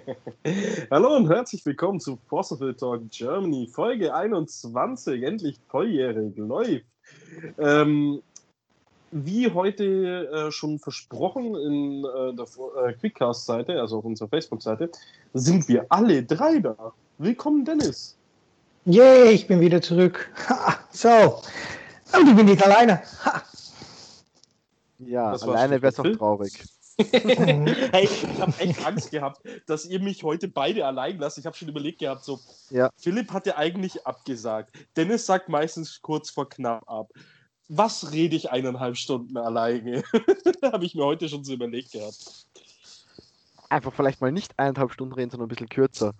Hallo und herzlich willkommen zu Possible Talk Germany, Folge 21, endlich volljährig, läuft. Ähm, wie heute äh, schon versprochen in äh, der äh, Quickcast-Seite, also auf unserer Facebook-Seite, sind wir alle drei da. Willkommen, Dennis. Yay, ich bin wieder zurück. Ha, so. Und ich bin nicht alleine. Ha. Ja, alleine wäre es doch traurig. Hey, ich habe echt Angst gehabt, dass ihr mich heute beide allein lasst. Ich habe schon überlegt gehabt, so, ja. Philipp hatte eigentlich abgesagt. Dennis sagt meistens kurz vor knapp ab. Was rede ich eineinhalb Stunden alleine? habe ich mir heute schon so überlegt gehabt. Einfach vielleicht mal nicht eineinhalb Stunden reden, sondern ein bisschen kürzer.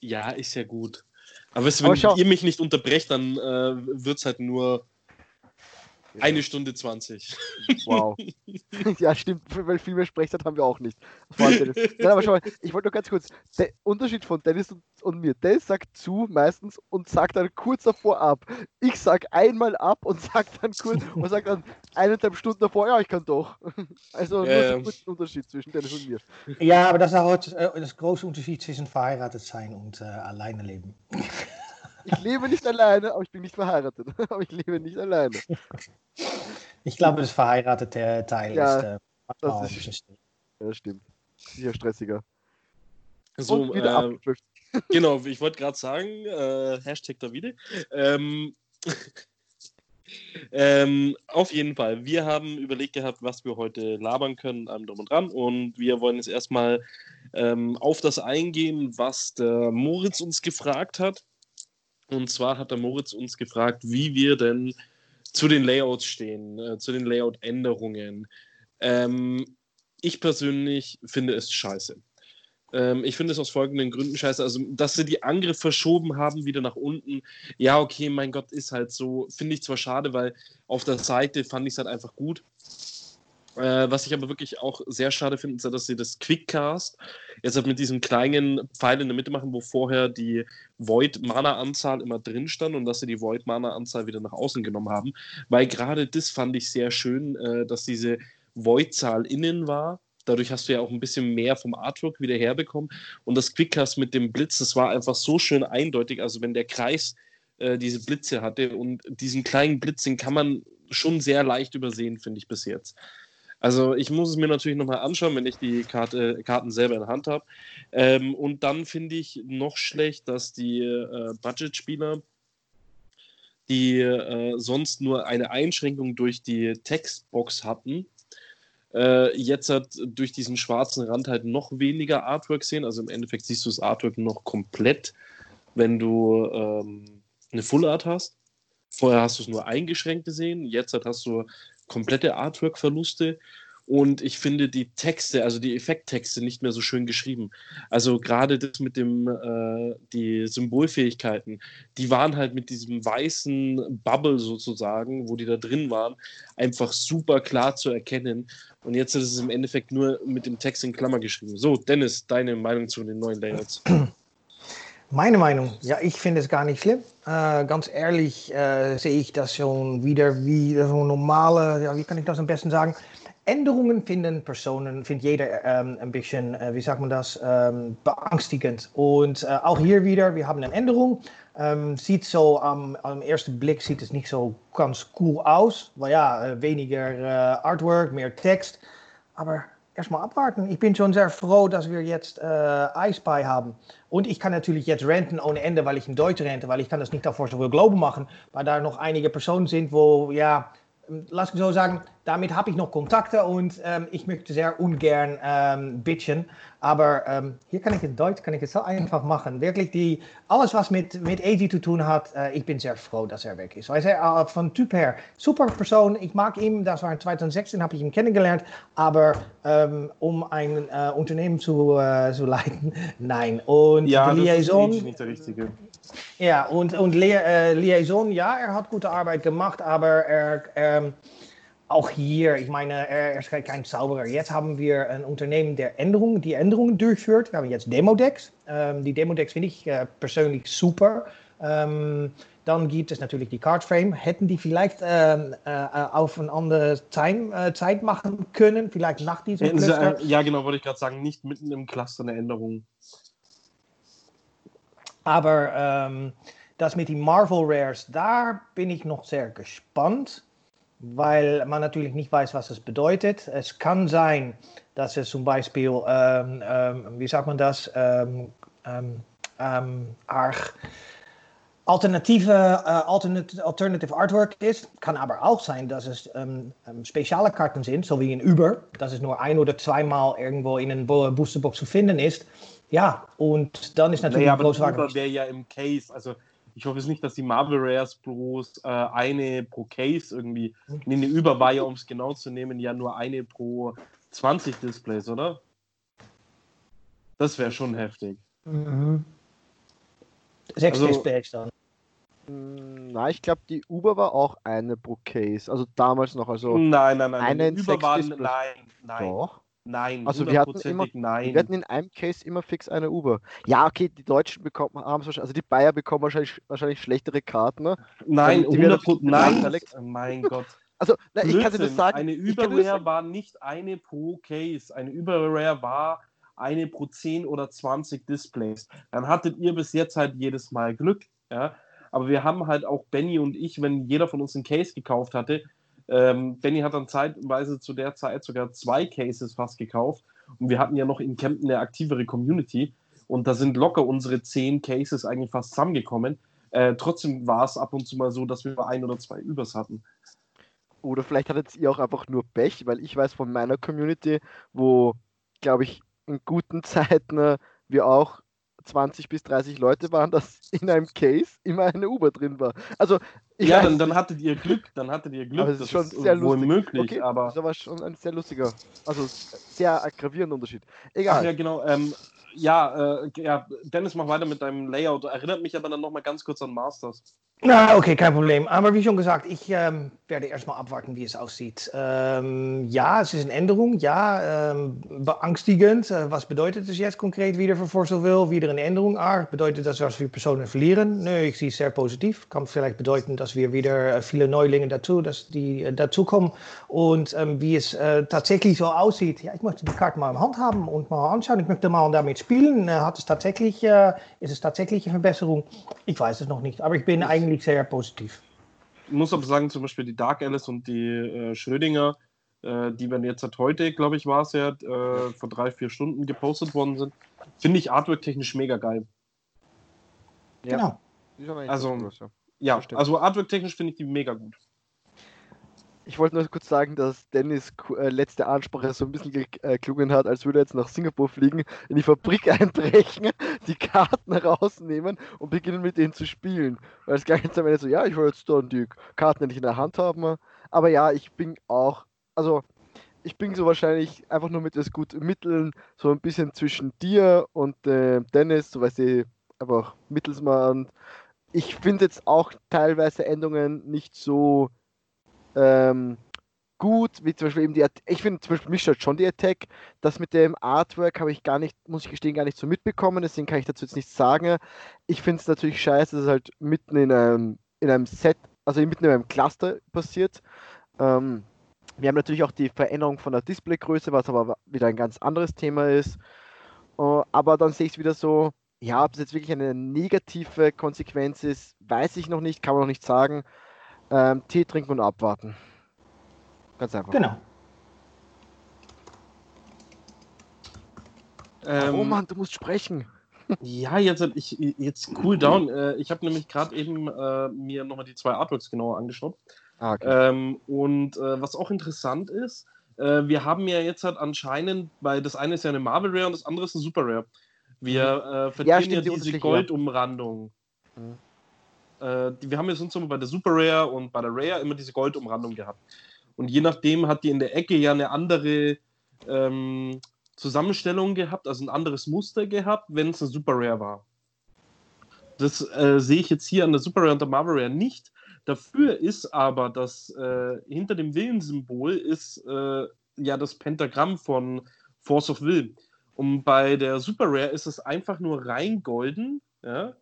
Ja, ist ja gut. Aber, weißt, wenn Aber ihr mich nicht unterbrecht, dann äh, wird es halt nur Eine Stunde 20. Wow. ja, stimmt, weil viel mehr Sprechzeit haben wir auch nicht. Nein, aber schau mal, ich wollte nur ganz kurz, der Unterschied von Dennis und, und, mir, Dennis sagt zu meistens und sagt dann kurz davor ab. Ich sag einmal ab und sag dann kurz und sag dann eineinhalb Stunden davor, ja, ich kann doch. Also nur ähm. so kurz Unterschied zwischen Dennis und mir. Ja, aber das ist auch äh, das große Unterschied zwischen verheiratet sein und äh, alleine leben. Ich lebe nicht alleine, aber ich bin nicht verheiratet. aber ich lebe nicht alleine. Ich glaube, das verheiratete Teil ja, ist, äh, das ist Ja, stimmt. Sicher stressiger. So, Und wieder äh, Genau, ich wollte gerade sagen, äh, Hashtag Davide. Ähm, ähm, auf jeden Fall. Wir haben überlegt gehabt, was wir heute labern können, allem drum und dran. Und wir wollen jetzt erstmal ähm, auf das eingehen, was der Moritz uns gefragt hat. Und zwar hat der Moritz uns gefragt, wie wir denn zu den Layouts stehen, äh, zu den Layout-Änderungen. Ähm, ich persönlich finde es scheiße. Ähm, ich finde es aus folgenden Gründen scheiße. Also, dass sie die Angriffe verschoben haben, wieder nach unten. Ja, okay, mein Gott, ist halt so. Finde ich zwar schade, weil auf der Seite fand ich es halt einfach gut. Äh, was ich aber wirklich auch sehr schade finde, ist, dass sie das Quickcast jetzt halt mit diesem kleinen Pfeil in der Mitte machen, wo vorher die Void-Mana-Anzahl immer drin stand und dass sie die Void-Mana-Anzahl wieder nach außen genommen haben. Weil gerade das fand ich sehr schön, äh, dass diese Void-Zahl innen war. Dadurch hast du ja auch ein bisschen mehr vom Artwork wieder herbekommen. Und das Quickcast mit dem Blitz, das war einfach so schön eindeutig. Also wenn der Kreis äh, diese Blitze hatte und diesen kleinen Blitz, den kann man schon sehr leicht übersehen, finde ich bis jetzt. Also ich muss es mir natürlich nochmal anschauen, wenn ich die Karte, Karten selber in der Hand habe. Ähm, und dann finde ich noch schlecht, dass die äh, Budget-Spieler, die äh, sonst nur eine Einschränkung durch die Textbox hatten, äh, jetzt hat durch diesen schwarzen Rand halt noch weniger Artwork sehen. Also im Endeffekt siehst du das Artwork noch komplett, wenn du ähm, eine Full Art hast. Vorher hast du es nur eingeschränkt gesehen, jetzt hast du komplette Artwork-Verluste und ich finde die Texte, also die Effekttexte nicht mehr so schön geschrieben. Also gerade das mit dem, äh, die Symbolfähigkeiten, die waren halt mit diesem weißen Bubble sozusagen, wo die da drin waren, einfach super klar zu erkennen. Und jetzt ist es im Endeffekt nur mit dem Text in Klammer geschrieben. So, Dennis, deine Meinung zu den neuen Layouts? Meine Meinung, ja, ich finde es gar nicht schlimm. Äh, ganz ehrlich äh, sehe ich das schon wieder wie so normale, ja, wie kann ich das am besten sagen? Änderungen finden Personen, findet jeder ähm, ein bisschen, äh, wie sagt man das, ähm, beangstigend. Und auch hier wieder, wir haben eine Änderung. Ähm, sieht so am, am ersten Blick sieht es nicht so ganz cool aus. Weil ja, weniger Artwork, mehr Text. Aber erstmal abwarten. Ich bin schon sehr froh, dass wir jetzt äh, iSpy haben. Und ich kann natürlich jetzt renten ohne Ende, weil ich in Deutsch rente, weil ich kann das nicht davor so viel machen, weil da noch einige Personen sind, wo, ja, lass mich so sagen, damit habe ich noch Kontakte und ähm, ich möchte sehr ungern ähm, bitchen. Aber ähm, hier kann ich in Deutsch, kann ich es so einfach machen. Wirklich, die, alles was mit, mit AG zu tun hat, äh, ich bin sehr froh, dass er weg ist. Weil er äh, von Typ her, super Person, ich mag ihn, das war in 2016, habe ich ihn kennengelernt. Aber ähm, um ein äh, Unternehmen zu, äh, zu leiten, nein. Und ja, die Liaison. Ist nicht der richtige. Ja, und, und äh, Liaison, ja, er hat gute Arbeit gemacht, aber er, ähm, auch hier, ich meine, er ist kein Zauberer. Jetzt haben wir ein Unternehmen, der Änderungen, die Änderungen durchführt. Wir haben jetzt Demodex. Ähm, die Demodex finde ich äh, persönlich super. Ähm, Dann gibt es natürlich die Card Frame. Hätten die vielleicht ähm, äh, auf eine andere Time, äh, Zeit machen können, vielleicht nach diesem Hätten sie, Cluster. äh, ja, genau, wollte ich gerade sagen, nicht mitten im Cluster eine Änderung. Aber ähm, das mit den Marvel Rares, da bin ich noch sehr gespannt, weil man natürlich nicht weiß, was es bedeutet. Es kann sein, dass es zum Beispiel, ähm, ähm, wie sagt man das, ähm, ähm, ähm, arg alternatieve, äh, alternate, alternative Artwork ist. Kann aber auch sein, dass es ähm, ähm, spezielle Karten sind, so wie in Uber, dass es nur ein oder zweimal irgendwo in Bo- Boosterbox zu finden ist. Ja, und dann ist natürlich die aber. Uber wäre ja im Case. Also ich hoffe jetzt nicht, dass die Marvel Rares bloß äh, eine pro Case irgendwie. Nee, eine Über war ja, um es genau zu nehmen, ja nur eine pro 20 Displays, oder? Das wäre schon heftig. Mhm. Sechs Also- Displays dann. Mm, Na, ich glaube, die Uber war auch eine pro Case. Also damals noch. Also nein, nein, nein. eine in sechs waren, Displays. nein, nein, doch. Nein. Also wir hatten immer- nein. Wir hatten in einem Case immer fix eine Uber. Ja, okay, die Deutschen bekommen, haben also die Bayer bekommen wahrscheinlich, wahrscheinlich schlechtere Karten. Ne? Nein, Die werden 100 bestimmt Nein, benachteiligt. mein Gott. Also, na, ich kann dir das sagen. Eine das sagen. war nicht eine pro Case. Eine Überrare war eine pro 10 oder 20 Displays. Dann hattet ihr bis jetzt halt jedes Mal Glück. Ja? Aber wir haben halt auch Benny und ich, wenn jeder von uns einen Case gekauft hatte, ähm, Benny hat dann zeitweise zu der Zeit sogar zwei Cases fast gekauft. Und wir hatten ja noch in Kempten eine aktivere Community. Und da sind locker unsere 10 Cases eigentlich fast zusammengekommen. Äh, trotzdem war es ab und zu mal so, dass wir ein oder zwei Übers hatten. Oder vielleicht hattet ihr auch einfach nur Pech, weil ich weiß von meiner Community, wo, glaube ich, in guten Zeiten äh, wir auch 20 bis 30 Leute waren, dass in einem Case immer eine Uber drin war. Also, ich ja, dann, dann hattet ihr Glück, dann hattet ihr Glück. Aber es ist schon sehr wohl lustig. möglich, okay, aber. das war schon ein sehr lustiger, also sehr gravierender Unterschied. Egal. Ach ja, genau. Ähm, ja, äh, ja, Dennis, mach weiter mit deinem Layout. Erinnert mich aber dann nochmal ganz kurz an Masters. Na, okay, kein Problem. Aber wie schon gesagt, ich ähm, werde erstmal abwarten, wie es aussieht. Ähm, ja, es ist eine Änderung. Ja, ähm, beangstigend. Äh, was bedeutet es jetzt konkret wieder für Forceville? Wieder eine Änderung. Ah, bedeutet das, dass wir Personen verlieren? Nee, ich sehe es sehr positiv. Kann vielleicht bedeuten, dass wir wieder äh, viele Neulinge dazu, dass die äh, dazukommen. Und ähm, wie es äh, tatsächlich so aussieht, ja, ich möchte die Karte mal in Hand haben und mal anschauen. Ich möchte mal damit spielen. Äh, hat es tatsächlich, äh, ist es tatsächlich eine Verbesserung? Ich weiß es noch nicht, aber ich bin eigentlich sehr positiv. Ich muss aber sagen, zum Beispiel die Dark Alice und die äh, Schrödinger, äh, die werden jetzt seit heute, glaube ich, war es ja, äh, vor drei, vier Stunden gepostet worden sind, finde ich artwork-technisch mega geil. Ja. Genau. Eigentlich Also- ja. Also artwork-technisch finde ich die mega gut. Ich wollte nur kurz sagen, dass Dennis äh, letzte Ansprache so ein bisschen ge- äh, hat, als würde er jetzt nach Singapur fliegen, in die Fabrik einbrechen, die Karten rausnehmen und beginnen mit denen zu spielen. Weil es gleich jetzt am Ende so, ja, ich wollte jetzt dann die Karten nicht in der Hand haben. Aber ja, ich bin auch, also ich bin so wahrscheinlich einfach nur mit das gut Mitteln, so ein bisschen zwischen dir und äh, Dennis, so weißt du, einfach Mittelsmann. Ich finde jetzt auch teilweise Endungen nicht so ähm, gut, wie zum Beispiel eben die, ich finde zum Beispiel mich stört schon die Attack, das mit dem Artwork habe ich gar nicht, muss ich gestehen, gar nicht so mitbekommen, deswegen kann ich dazu jetzt nichts sagen. Ich finde es natürlich scheiße, dass es halt mitten in einem, in einem Set, also mitten in einem Cluster passiert. Ähm, wir haben natürlich auch die Veränderung von der Displaygröße, was aber wieder ein ganz anderes Thema ist. Äh, aber dann sehe ich es wieder so, ja, ob es jetzt wirklich eine negative Konsequenz ist, weiß ich noch nicht, kann man noch nicht sagen. Ähm, Tee trinken und abwarten. Ganz einfach. Genau. Ähm, oh Mann, du musst sprechen. Ja, jetzt, ich, jetzt cool down. Äh, ich habe nämlich gerade eben äh, mir nochmal die zwei Artworks genauer angeschaut. Ah, okay. Ähm, und äh, was auch interessant ist, äh, wir haben ja jetzt halt anscheinend, weil das eine ist ja eine Marvel Rare und das andere ist eine Super Rare. Wir äh, verdienen ja, stimmt, die diese ja. Goldumrandung. Mhm. Äh, die, wir haben jetzt uns immer bei der Super Rare und bei der Rare immer diese Goldumrandung gehabt. Und je nachdem hat die in der Ecke ja eine andere ähm, Zusammenstellung gehabt, also ein anderes Muster gehabt, wenn es eine Super Rare war. Das äh, sehe ich jetzt hier an der Super Rare und der Marvel Rare nicht. Dafür ist aber das äh, hinter dem Willensymbol ist äh, ja das Pentagramm von Force of Will. Und bei der Super Rare ist es einfach nur rein golden, ja.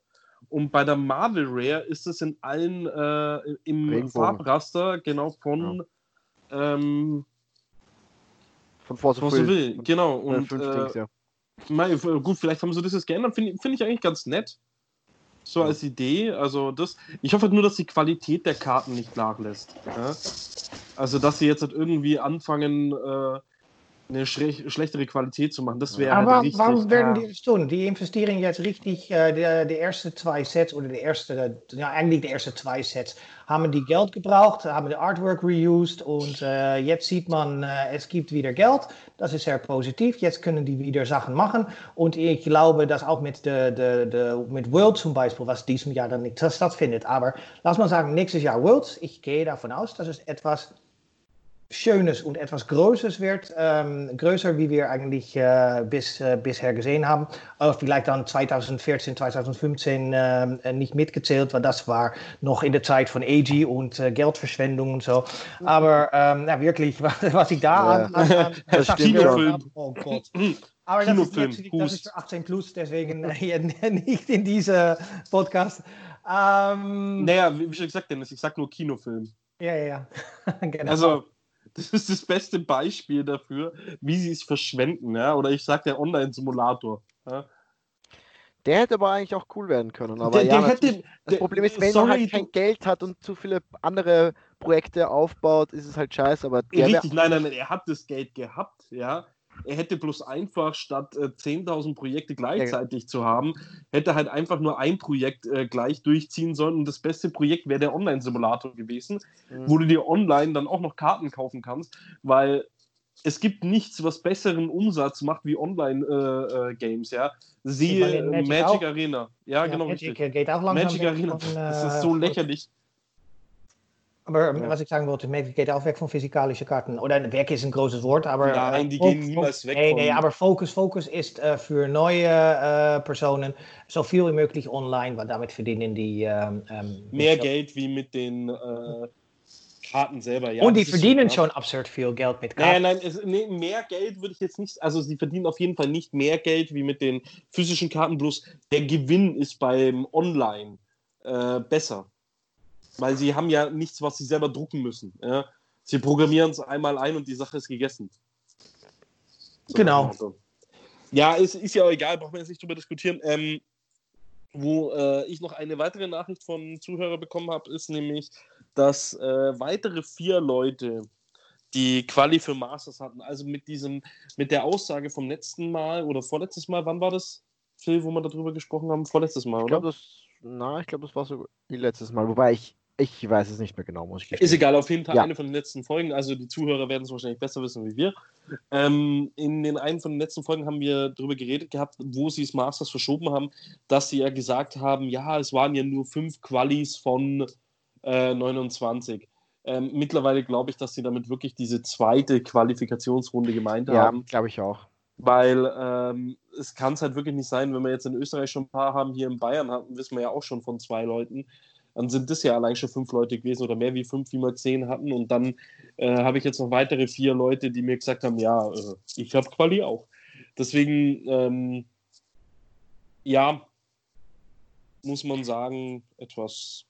Und bei der Marvel Rare ist es in allen äh, im Regenbogen. Farbraster genau von ähm, Von Force of Will. Genau. Äh, Und äh, Dings, ja. Mei, gut, vielleicht haben sie das jetzt geändert. Finde find ich eigentlich ganz nett. So als Idee. Also das. Ich hoffe halt nur, dass die Qualität der Karten nicht nachlässt. Ja? Also dass sie jetzt halt irgendwie anfangen, äh, eine schle schlechtere Qualität zu machen. Das wäre halt Aber richtig. warum werden ja. die das tun? Die investieren jetzt richtig, äh, de, de erste zwei Sets oder de erste, ja eigentlich die ersten zwei Sets, haben die Geld gebraucht, haben die Artwork reused und äh, jetzt sieht man, äh, es gibt wieder Geld. Das ist sehr positiv. Jetzt können die wieder Sachen machen und ich glaube, dass auch mit, de, de, de, mit World zum Beispiel, was diesem Jahr dann nicht stattfindet. Aber lass mal sagen, nächstes Jahr Worlds, ich gehe davon aus, dass es etwas Schönes und etwas Größeres wird, ähm, größer wie wir eigentlich äh, bis, äh, bisher gesehen haben. Aber vielleicht dann 2014, 2015 ähm, äh, nicht mitgezählt, weil das war noch in der Zeit von AG und äh, Geldverschwendung und so. Aber ähm, na, wirklich, was, was ich da Ja, an, an, an das habe, oh Gott. Aber das ist, Kinofilm, natürlich, das ist für 18 plus, deswegen nicht in diese Podcast. Ähm, Naja, wie wie schon gesagt, Dennis, ich sag nur Kinofilm. Ja, ja, ja. genau. Also, das ist das beste Beispiel dafür, wie sie es verschwenden, ja. Oder ich sag der Online-Simulator. Ja? Der hätte aber eigentlich auch cool werden können. Aber Der, ja, der hätte. das der- Problem ist, wenn sorry, man halt kein Geld hat und zu viele andere Projekte aufbaut, ist es halt scheiße. Aber der Richtig, nein, nein, nein, er hat das Geld gehabt, ja. Er hätte bloß einfach, statt äh, 10.000 Projekte gleichzeitig zu haben, hätte halt einfach nur ein Projekt äh, gleich durchziehen sollen. Und das beste Projekt wäre der Online-Simulator gewesen, Mhm. wo du dir online dann auch noch Karten kaufen kannst, weil es gibt nichts, was besseren Umsatz macht wie Online-Games, ja. Siehe äh, Magic Magic. Arena. Ja, genau, Magic richtig. äh, geht auch langsam Magic Arena, von, das äh, ist so lächerlich. Aber Ja. was ich sagen wollte, Magic geht auch weg von physikalischen Karten. Oder weg ist ein großes Wort, aber... Nein, äh, die Fo- gehen niemals weg Nee, nee, aber Focus, Focus ist äh, für neue äh, Personen so viel wie möglich online, weil damit verdienen die... ähm, Mehr so- Geld wie mit den äh, Karten selber. Ja, Und die das ist verdienen klar. schon absurd viel Geld mit Nein, Karten. nein, es, nee, mehr Geld würde ich jetzt nicht, also sie verdienen auf jeden Fall nicht mehr Geld wie mit den physischen Karten, bloß der Gewinn ist beim Online äh, besser. Weil sie haben ja nichts, was sie selber drucken müssen. Ja? Sie programmieren es einmal ein und die Sache ist gegessen. So Genau. Motto. Ja, ist, ist ja auch egal, brauchen wir jetzt nicht drüber diskutieren. Ähm, wo äh, ich noch eine weitere Nachricht von Zuhörer bekommen habe, ist nämlich, dass äh, weitere vier Leute die Quali für Masters hatten. Also mit diesem, mit der Aussage vom letzten Mal oder vorletztes Mal, wann war das, Phil, wo wir darüber gesprochen haben? Vorletztes Mal, ich oder? glaube, das, na, ich glaube, das war so letztes Mal. Wobei ich, ich weiß es nicht mehr genau, muss ich Ist gestehen. egal, auf jeden Fall Ja. eine von den letzten Folgen. Also die Zuhörer werden es wahrscheinlich besser wissen wie wir. Ähm, in den einen von den letzten Folgen haben wir darüber geredet gehabt, wo sie das Masters verschoben haben, dass sie ja gesagt haben, ja, es waren ja nur fünf Qualis von äh, 29. Ähm, mittlerweile glaube ich, dass sie damit wirklich diese zweite Qualifikationsrunde gemeint Ja, haben. glaube ich auch. Weil ähm, es kann es halt wirklich nicht sein, wenn wir jetzt in Österreich schon ein paar haben, hier in Bayern hatten, wissen wir ja auch schon von zwei Leuten, dann sind das ja allein schon fünf Leute gewesen oder mehr wie fünf, wie wir zehn hatten. Und dann äh, habe ich jetzt noch weitere vier Leute, die mir gesagt haben, ja, äh, ich habe Quali auch. Deswegen, ähm, ja, muss man sagen, etwas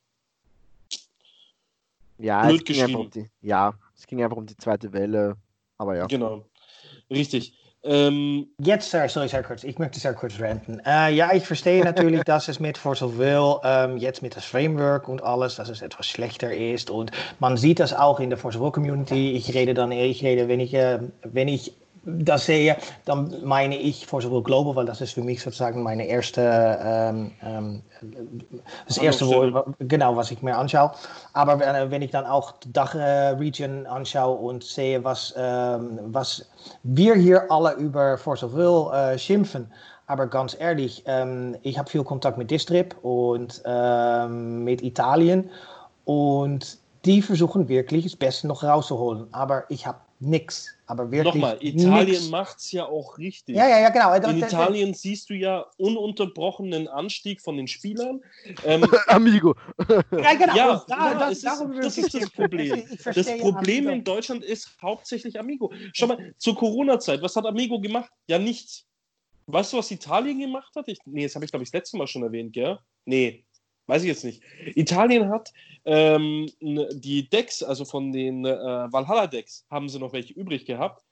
Ja, Blöd es ging einfach um die, ja, es ging einfach um die zweite Welle. Aber ja. genau. Richtig. Ähm, Jetzt, äh, sorry, sehr kurz. Ich möchte sehr kurz ranten. Äh, ja, ich verstehe natürlich, dass es mit of Will, ähm, jetzt mit das Framework und alles, dass es etwas schlechter ist. Und man sieht das auch in der Force of Will Community. Ich rede dann, ich rede, wenn ich, äh, wenn ich das sehe, dann meine ich Will Global, weil das ist für mich sozusagen meine erste, ähm, ähm, das erste. Wohl, genau, was ich mir anschaue. Aber wenn, wenn ich dann auch Dach-Region anschaue und sehe, was, ähm, was wir hier alle über Will äh, schimpfen, aber ganz ehrlich, ähm, ich habe viel Kontakt mit Distrip und ähm, mit Italien und die versuchen wirklich das Beste noch rauszuholen. Aber ich habe nichts. Aber wirklich. Nochmal, Italien nix. macht es ja auch richtig. Ja, ja, ja, genau. In Italien siehst du ja ununterbrochenen Anstieg von den Spielern. Ähm, Amigo. Ja, genau. Ja, und da, ja, das, es ist- das ist das. Problem. Das Problem Amigo. in Deutschland ist hauptsächlich Amigo. Schau mal, zur Corona-Zeit, was hat Amigo gemacht? Ja, nichts. Weißt du, was Italien gemacht hat? Ich, nee, das habe ich, glaube ich, das letzte Mal schon erwähnt, gell? Nee, Weiß ich jetzt nicht. Italien hat ähm, die Decks, also von den äh, Valhalla-Decks, haben sie noch welche übrig gehabt.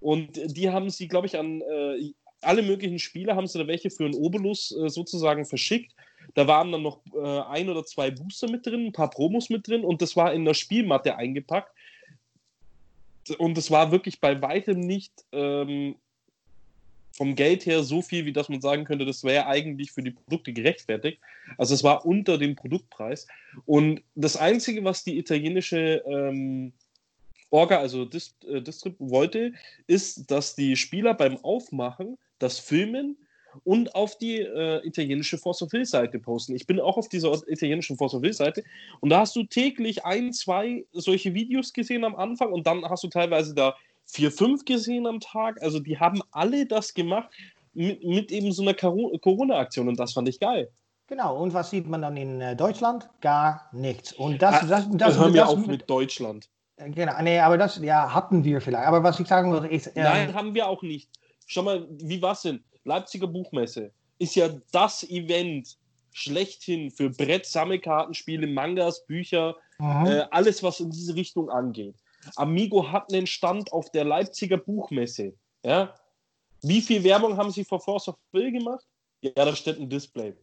Und die haben sie, glaube ich, an äh, alle möglichen Spiele haben sie da welche für einen Obolus äh, sozusagen verschickt. Da waren dann noch äh, ein oder zwei Booster mit drin, ein paar Promos mit drin und das war in der Spielmatte eingepackt. Und es war wirklich bei weitem nicht ähm, vom Geld her so viel, wie dass man sagen könnte, das wäre eigentlich für die Produkte gerechtfertigt. Also es war unter dem Produktpreis. Und das Einzige, was die italienische ähm, Orga, also Dist äh, Distrib wollte, ist, dass die Spieler beim Aufmachen das filmen und auf die äh, italienische Force of Will Seite posten. Ich bin auch auf dieser italienischen Force of Will Seite und da hast du täglich ein, zwei solche Videos gesehen am Anfang und dann hast du teilweise da vier, fünf gesehen am Tag. Also die haben alle das gemacht mit, mit eben so einer Corona-Aktion und das fand ich geil. Genau, und was sieht man dann in äh, Deutschland? Gar nichts. Und das, ah, das, das, das hören wir auf mit Deutschland. Äh, genau, nee, aber das ja, hatten wir vielleicht. Aber was ich sagen würde, ist. Ähm, Nein, haben wir auch nicht. Schau mal, wie war es denn? Leipziger Buchmesse ist ja das Event schlechthin für Brett, Sammelkartenspiele, Mangas, Bücher, mhm. äh, alles, was in diese Richtung angeht. Amigo hat einen Stand auf der Leipziger Buchmesse. Ja? Wie viel Werbung haben sie vor Force of Will gemacht? Ja, da steht ein Display.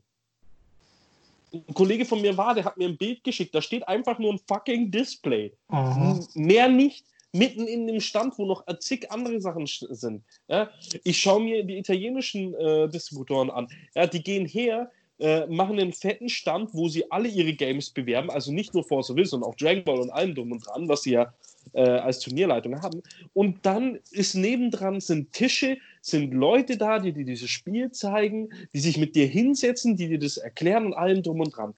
Ein Kollege von mir war, der hat mir ein Bild geschickt, da steht einfach nur ein fucking Display. Mhm. Mehr nicht, mitten in dem Stand, wo noch zig andere Sachen sind. Ja? Ich schaue mir die italienischen äh, Distributoren an. Ja, die gehen her, äh, machen einen fetten Stand, wo sie alle ihre Games bewerben, also nicht nur Force of Will, sondern auch Dragon Ball und allem drum und dran, was sie ja äh, als Turnierleitung haben. Und dann ist nebendran sind Tische, sind Leute da, die dir dieses Spiel zeigen, die sich mit dir hinsetzen, die dir das erklären und allem drum und dran.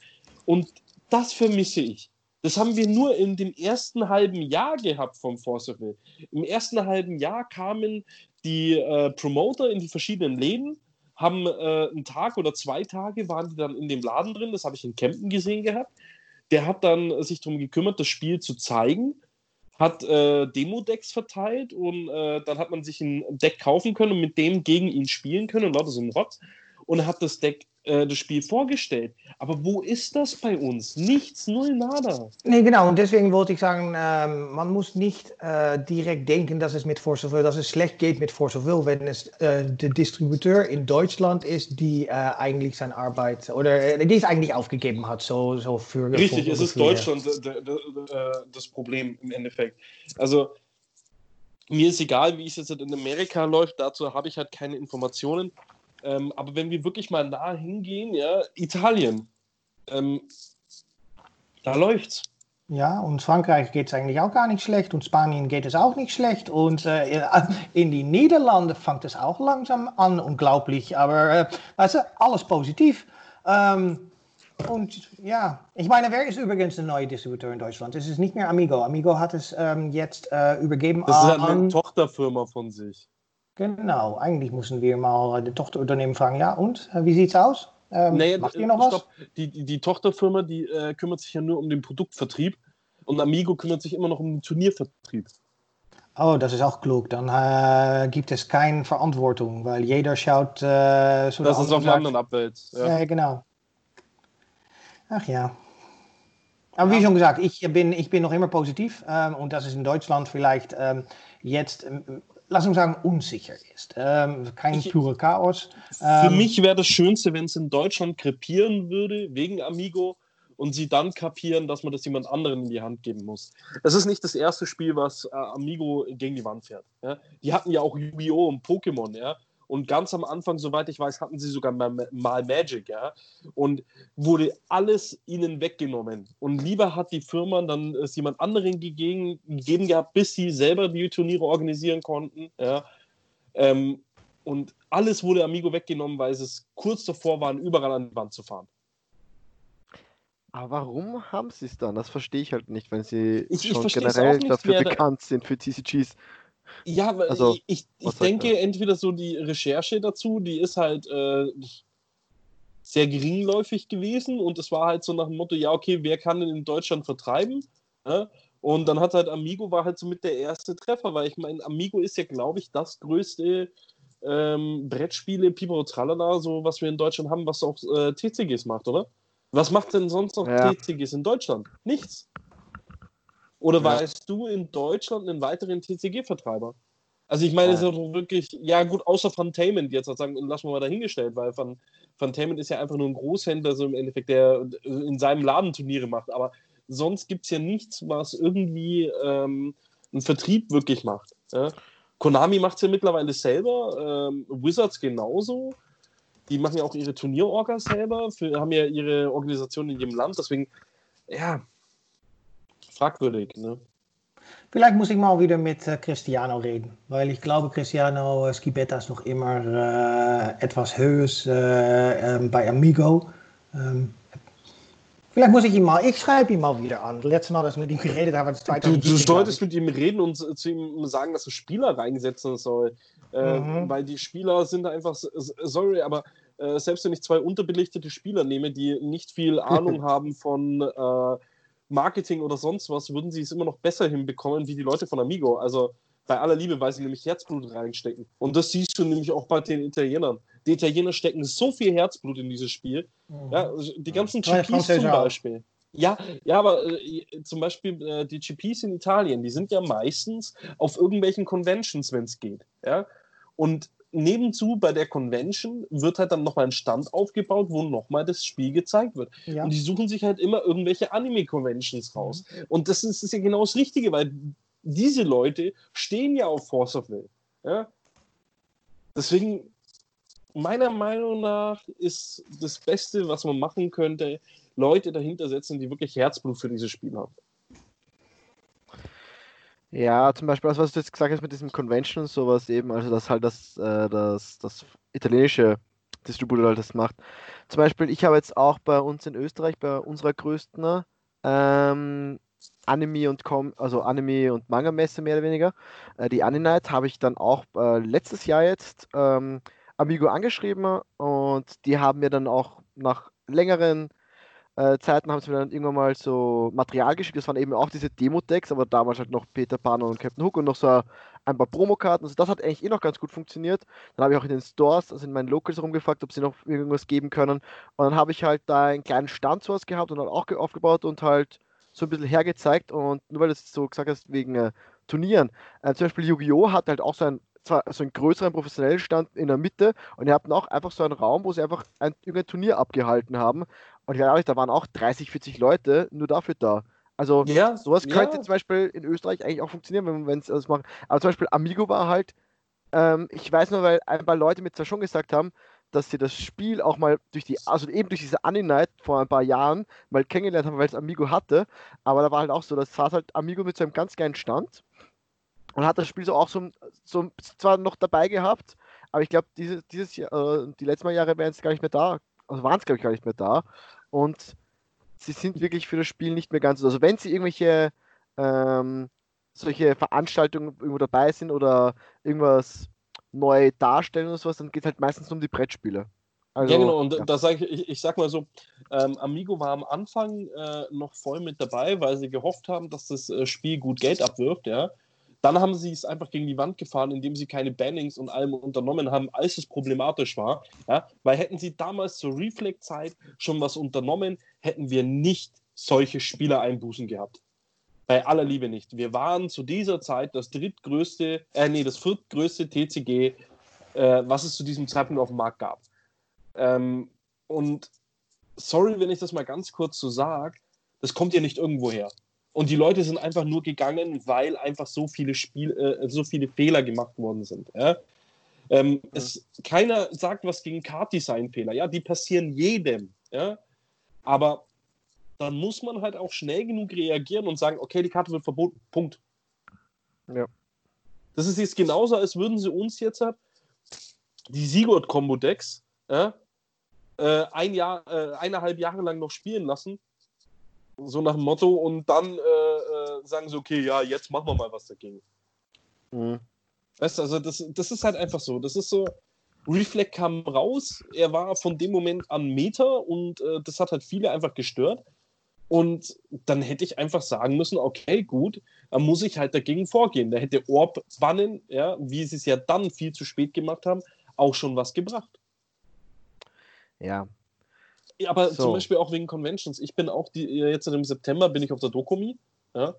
Und das vermisse ich. Das haben wir nur in dem ersten halben Jahr gehabt vom Forcival. Im ersten halben Jahr kamen die äh, Promoter in die verschiedenen Läden, haben äh, einen Tag oder zwei Tage waren die dann in dem Laden drin, das habe ich in Kempten gesehen gehabt. Der hat dann sich darum gekümmert, das Spiel zu zeigen hat äh, Demo-Decks verteilt und äh, dann hat man sich ein Deck kaufen können und mit dem gegen ihn spielen können und lauter so ein Rotz und hat das Deck äh, das Spiel vorgestellt. Aber wo ist das bei uns? Nichts, null, nada. Nee, genau. Und deswegen wollte ich sagen, ähm, man muss nicht äh, direkt denken, dass es mit Force of Will, dass es schlecht geht mit Force of Will, wenn es äh, der Distributeur in Deutschland ist, die äh, eigentlich seine Arbeit oder äh, die es eigentlich aufgegeben hat, so, so für. Richtig, es ist Deutschland das Problem im Endeffekt. Also mir ist egal, wie es jetzt in Amerika läuft, dazu habe ich halt keine Informationen. Ähm, aber wenn wir wirklich mal nah hingehen, ja, Italien, ähm, da läuft's. Ja, und Frankreich geht es eigentlich auch gar nicht schlecht und Spanien geht es auch nicht schlecht und äh, in die Niederlande fängt es auch langsam an, unglaublich, aber äh, weißt du, alles positiv. Ähm, und ja, ich meine, wer ist übrigens der neue Distributeur in Deutschland? Es ist nicht mehr Amigo. Amigo hat es ähm, jetzt äh, übergeben das an... Das ist eine Tochterfirma von sich. Genau, eigentlich müssen wir mal die Tochterunternehmen fragen. Ja, und äh, wie sieht's aus? Ähm, naja, macht ihr noch was? Glaub, die, die, die, Tochterfirma, die äh, kümmert sich ja nur um den Produktvertrieb und Amigo kümmert sich immer noch um den Turniervertrieb. Oh, das ist auch klug. Dann äh, gibt es keine Verantwortung, weil jeder schaut. Äh, so das ist auf einer anderen abwälzt. Ja. ja, genau. Ach ja. Aber wie schon gesagt, ich bin, ich bin noch immer positiv ähm, und das ist in Deutschland vielleicht ähm, jetzt ähm, lass uns sagen, unsicher ist. Ähm, kein ich, pure Chaos. Ähm, für mich wäre das Schönste, wenn es in Deutschland krepieren würde, wegen Amigo, und sie dann kapieren, dass man das jemand anderen in die Hand geben muss. Das ist nicht das erste Spiel, was äh, Amigo gegen die Wand fährt. Ja? Die hatten ja auch Yu-Gi-Oh! und Pokémon, ja. Und ganz am Anfang, soweit ich weiß, hatten sie sogar mal, mal Magic, ja. Und wurde alles ihnen weggenommen. Und lieber hat die Firma dann es jemand anderen gegeben, gegeben gehabt, bis sie selber die Turniere organisieren konnten, ja. Ähm, und alles wurde Amigo weggenommen, weil es kurz davor waren, überall an die Wand zu fahren. Aber warum haben sie es dann? Das verstehe ich halt nicht, wenn sie ich, schon ich generell dafür bekannt sind für TCGs. Ja, also, ich, ich denke, entweder so die Recherche dazu, die ist halt äh, sehr geringläufig gewesen und es war halt so nach dem Motto, ja, okay, wer kann denn in Deutschland vertreiben? Ja? Und dann hat halt Amigo war halt so mit der erste Treffer, weil ich meine, Amigo ist ja, glaube ich, das größte ähm, Brettspiele, Pipo Tralala, so was wir in Deutschland haben, was auch äh, TCGs macht, oder? Was macht denn sonst noch Ja. TCGs in Deutschland? Nichts. Oder Ja. weißt du in Deutschland einen weiteren TCG-Vertreiber? Also ich meine, es ist doch wirklich, ja gut, außer Fantainment jetzt, sagen, lassen wir mal dahingestellt, weil Fan, Fantainment ist ja einfach nur ein Großhändler, so im Endeffekt, der in seinem Laden Turniere macht, aber sonst gibt es ja nichts, was irgendwie ähm, einen Vertrieb wirklich macht. Ja? Konami macht es ja mittlerweile selber, ähm, Wizards genauso. Die machen ja auch ihre Turnierorgas selber, für, haben ja ihre Organisation in jedem Land, deswegen, ja, fragwürdig. Ne? Vielleicht muss ich mal wieder mit äh, Cristiano reden, weil ich glaube, Cristiano äh, Schibetta ist noch immer äh, etwas höher äh, ähm, bei Amigo. Ähm, vielleicht muss ich ihn mal, ich schreibe ihn mal wieder an. Letztes Mal, dass wir mit ihm geredet haben, war das Du, 2017. du solltest mit ihm reden und zu ihm sagen, dass er Spieler reinsetzen soll. Äh, Mhm. Weil die Spieler sind einfach, sorry, aber äh, selbst wenn ich zwei unterbelichtete Spieler nehme, die nicht viel Ahnung haben von äh, Marketing oder sonst was, würden sie es immer noch besser hinbekommen wie die Leute von Amigo. Also bei aller Liebe, weil sie nämlich Herzblut reinstecken. Und das siehst du nämlich auch bei den Italienern. Die Italiener stecken so viel Herzblut in dieses Spiel. Mhm. Ja, die ganzen Ja, GPs zum auch. Beispiel. Ja, ja, aber äh, zum Beispiel äh, die GPs in Italien, die sind ja meistens auf irgendwelchen Conventions, wenn es geht. Ja? Und nebenzu bei der Convention wird halt dann nochmal ein Stand aufgebaut, wo nochmal das Spiel gezeigt wird. Ja. Und die suchen sich halt immer irgendwelche Anime-Conventions raus. Und das ist, ist ja genau das Richtige, weil diese Leute stehen ja auf Force of Will. Ja? Deswegen, meiner Meinung nach, ist das Beste, was man machen könnte, Leute dahinter setzen, die wirklich Herzblut für dieses Spiel haben. Ja, zum Beispiel das, was du jetzt gesagt hast mit diesem Convention und sowas eben, also dass halt das, äh, das, das italienische Distributor halt das macht. Zum Beispiel, ich habe jetzt auch bei uns in Österreich, bei unserer größten ähm, Anime und Com also Anime und Manga-Messe mehr oder weniger, äh, die Aninight, habe ich dann auch äh, letztes Jahr jetzt ähm, Amigo angeschrieben und die haben mir dann auch nach längeren äh, Zeiten haben sie mir dann irgendwann mal so Material geschickt. Das waren eben auch diese Demo-Decks, aber damals halt noch Peter Pan und Captain Hook und noch so ein paar Promokarten. Also das hat eigentlich eh noch ganz gut funktioniert. Dann habe ich auch in den Stores, also in meinen Locals rumgefragt, ob sie noch irgendwas geben können. Und dann habe ich halt da einen kleinen Stand sowas gehabt und dann auch ge- aufgebaut und halt so ein bisschen hergezeigt. Und nur weil du es so gesagt hast, wegen äh, Turnieren. Äh, zum Beispiel Yu-Gi-Oh! hat halt auch so einen, zwar so einen größeren professionellen Stand in der Mitte und ihr habt auch einfach so einen Raum, wo sie einfach ein, irgendein Turnier abgehalten haben. Und ich weiß ehrlich, da waren auch 30, 40 Leute nur dafür da. Also Ja, sowas könnte ja. zum Beispiel in Österreich eigentlich auch funktionieren, wenn es das machen. Aber zum Beispiel Amigo war halt, ähm, ich weiß nur, weil ein paar Leute mir zwar schon gesagt haben, dass sie das Spiel auch mal durch die, also eben durch diese Anime-Night vor ein paar Jahren mal kennengelernt haben, weil es Amigo hatte. Aber da war halt auch so, das saß halt Amigo mit so einem ganz kleinen Stand und hat das Spiel so auch so, so zwar noch dabei gehabt, aber ich glaube, diese, dieses Jahr, äh, die letzten Jahre wären es gar nicht mehr da. Also waren es, glaube ich, gar nicht mehr da. Und sie sind wirklich für das Spiel nicht mehr ganz so. Also wenn sie irgendwelche ähm, solche Veranstaltungen irgendwo dabei sind oder irgendwas neu darstellen oder sowas, dann geht es halt meistens um die Brettspiele. Also, ja, genau, und ja. da sage ich, ich, ich sag mal so, ähm, Amigo war am Anfang äh, noch voll mit dabei, weil sie gehofft haben, dass das äh, Spiel gut Geld abwirft, ja. Dann haben sie es einfach gegen die Wand gefahren, indem sie keine Bannings und allem unternommen haben, als es problematisch war. Ja? Weil hätten sie damals zur Reflect-Zeit schon was unternommen, hätten wir nicht solche Spielereinbußen gehabt. Bei aller Liebe nicht. Wir waren zu dieser Zeit das drittgrößte, äh, nee, das viertgrößte TCG, äh, was es zu diesem Zeitpunkt auf dem Markt gab. Ähm, und sorry, wenn ich das mal ganz kurz so sage, das kommt ja nicht irgendwo her. Und die Leute sind einfach nur gegangen, weil einfach so viele Spiel, äh, so viele Fehler gemacht worden sind. Ja? Ähm, es, keiner sagt was gegen Card-Design-Fehler. Ja, die passieren jedem. Ja? Aber dann muss man halt auch schnell genug reagieren und sagen, okay, die Karte wird verboten. Punkt. Ja. Das ist jetzt genauso, als würden sie uns jetzt halt die Sigurd-Combo-Decks ja, äh, ein Jahr, äh, eineinhalb Jahre lang noch spielen lassen. So nach dem Motto, und dann äh, äh, sagen sie, okay, ja, jetzt machen wir mal was dagegen. Mhm. Weißt du, also das, das ist halt einfach so. Das ist so, Reflect kam raus, er war von dem Moment an Meter und äh, das hat halt viele einfach gestört. Und dann hätte ich einfach sagen müssen, okay, gut, dann muss ich halt dagegen vorgehen. Da hätte Orb bannen, ja, wie sie es ja dann viel zu spät gemacht haben, auch schon was gebracht. Ja. Aber So. zum Beispiel auch wegen Conventions. Ich bin auch die, jetzt im September bin ich auf der Dokumi. Ja?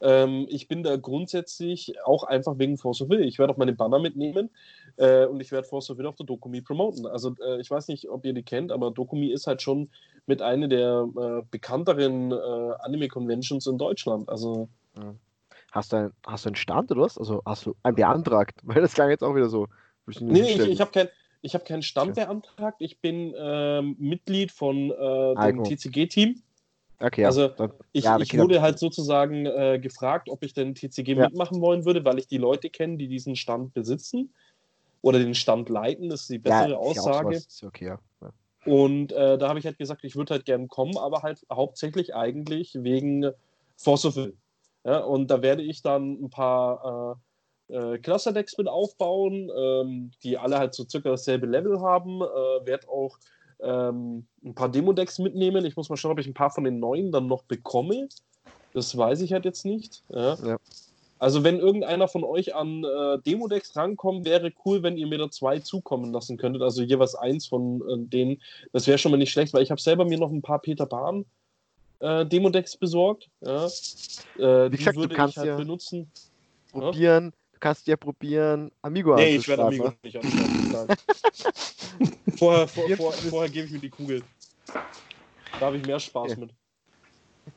Ähm, ich bin da grundsätzlich auch einfach wegen Force of Will. Ich werde auch meine Banner mitnehmen äh, und ich werde Force of Will auf der Dokumi promoten. Also äh, ich weiß nicht, ob ihr die kennt, aber Dokumi ist halt schon mit einer der äh, bekannteren äh, Anime-Conventions in Deutschland. Also Hast du, ein, hast du einen Stand oder was? Also hast du einen beantragt? Weil das klang jetzt auch wieder so. Nee, nee, ich, ich habe kein, ich hab keinen Stand beantragt. Ich bin ähm, Mitglied von äh, dem. TCG-Team. Okay, ja. also, Ich, Ja, ich wurde halt sozusagen äh, gefragt, ob ich denn TCG Ja. mitmachen wollen würde, weil ich die Leute kenne, die diesen Stand besitzen oder den Stand leiten. Das ist die bessere ja Aussage. ist okay, ja. Und äh, da habe ich halt gesagt, ich würde halt gern kommen, aber halt hauptsächlich eigentlich wegen Force of Will. Ja, und da werde ich dann ein paar äh, Cluster-Decks mit aufbauen, ähm, die alle halt so circa dasselbe Level haben. Äh, werde auch ähm, ein paar Demo-Decks mitnehmen. Ich muss mal schauen, ob ich ein paar von den neuen dann noch bekomme. Das weiß ich halt jetzt nicht. Ja. Ja. Also wenn irgendeiner von euch an äh, Demo-Decks rankommt, wäre cool, wenn ihr mir da zwei zukommen lassen könntet. Also jeweils eins von äh, denen. Das wäre schon mal nicht schlecht, weil ich habe selber mir noch ein paar Peter Bahn äh, Demo-Decks besorgt. Ja. Äh, Wie gesagt, du kannst ich halt ja- benutzen. Probieren, du kannst ja probieren, Amigo Nee, ich werde Amigo nicht anschreiben. vorher vor, vor, vorher gebe ich mir die Kugel. Da habe ich mehr Spaß Okay. mit.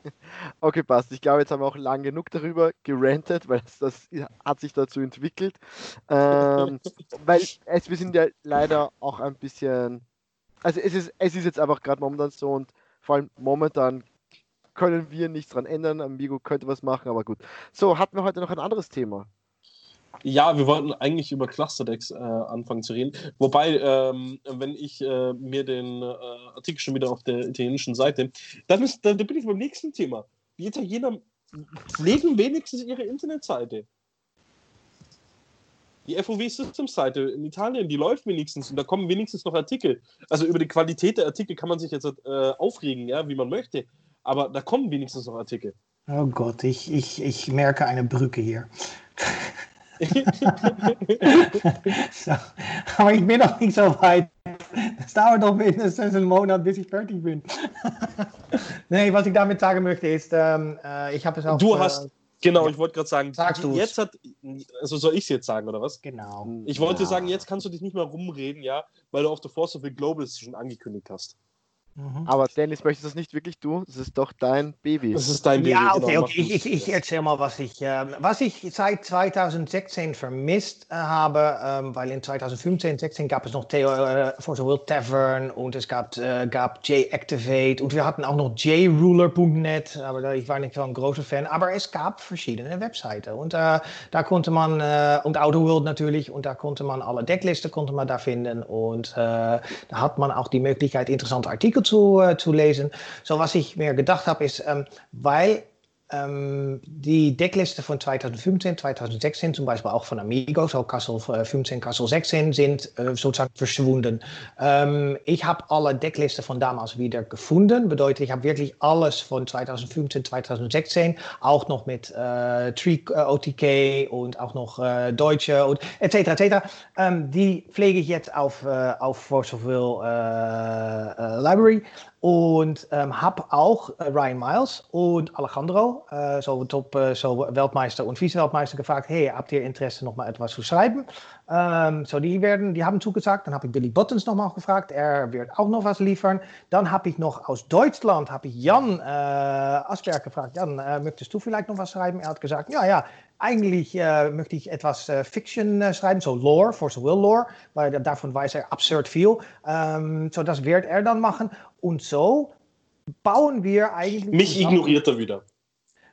Okay, passt. Ich glaube, jetzt haben wir auch lang genug darüber gerantet, weil das, das hat sich dazu entwickelt. Ähm, weil es, wir sind ja leider auch ein bisschen. Also es ist, es ist jetzt einfach gerade momentan so und vor allem momentan können wir nichts dran ändern. Amigo könnte was machen, aber gut. So, hatten wir heute noch ein anderes Thema. Ja, wir wollten eigentlich über Cluster-Decks äh, anfangen zu reden. Wobei, ähm, wenn ich äh, mir den äh, Artikel schon wieder auf der italienischen Seite, dann, ist, dann, dann bin ich beim nächsten Thema. Die Italiener pflegen wenigstens ihre Internetseite. Die FOW Systems Seite in Italien, die läuft wenigstens und da kommen wenigstens noch Artikel. Also über die Qualität der Artikel kann man sich jetzt äh, aufregen, ja, wie man möchte. Aber da kommen wenigstens noch Artikel. Oh Gott, ich, ich, ich merke eine Brücke hier. So. Aber ich bin noch nicht so weit. Es dauert noch mindestens einen Monat, bis ich fertig bin. nee, was ich damit sagen möchte ist, ähm, äh, ich habe es auch... Du äh, hast, genau, ich wollte gerade sagen, Sagst du's. jetzt hat, also soll ich es jetzt sagen, oder was? Genau. Ich wollte Ja. sagen, jetzt kannst du dich nicht mehr rumreden, ja, weil du auf der Force of the Global schon angekündigt hast. Mhm. Aber Dennis, möchtest das nicht wirklich du? Das ist doch dein Baby. Das ist dein Baby. Ja, genau, okay, okay. Ich, ich, ich erzähle mal, was ich, ähm, was ich seit 2016 vermisst äh, habe, ähm, weil in 2015, 16 gab es noch Theo, äh, Force Will Tavern und es gab, äh, gab J-Activate und wir hatten auch noch jruler.net, aber da, ich war nicht so ein großer Fan, aber es gab verschiedene Webseiten und äh, da konnte man, äh, und Autoworld natürlich, und da konnte man alle Decklisten konnte man da finden und äh, da hat man auch die Möglichkeit, interessante Artikel zu, äh, zu lesen. So was ich mir gedacht habe, ist, ähm, weil ähm, die Decklisten von 2015, 2016, zum Beispiel auch von Amigo, so Kassel äh, 15, Kassel 16, sind äh, sozusagen verschwunden. Ähm, ich habe alle Decklisten von damals wieder gefunden. Bedeutet, ich habe wirklich alles von 2015, 2016, auch noch mit äh, Tree äh, OTK und auch noch äh, Deutsche und etc. etc. Ähm, die pflege ich jetzt auf, äh, auf äh, äh, Library und ähm, habe auch äh, Ryan Miles und Alejandro, äh, so Top, äh, so Weltmeister und Vize-Weltmeister, gefragt: Hey, habt ihr Interesse, noch mal etwas zu schreiben? Ähm, so, die, werden, die haben zugesagt. Dann habe ich Billy Bottens noch mal gefragt. Er wird auch noch was liefern. Dann habe ich noch aus Deutschland habe ich Jan äh, Asperg gefragt. Jan, äh, möchtest du vielleicht noch was schreiben? Er hat gesagt: Ja, ja. Eigentlich äh, möchte ich etwas äh, Fiction äh, schreiben, so Lore, Force Will Lore, weil davon weiß er absurd viel. Ähm, so, das wird er dann machen. Und so bauen wir eigentlich. Mich zusammen- ignoriert er wieder.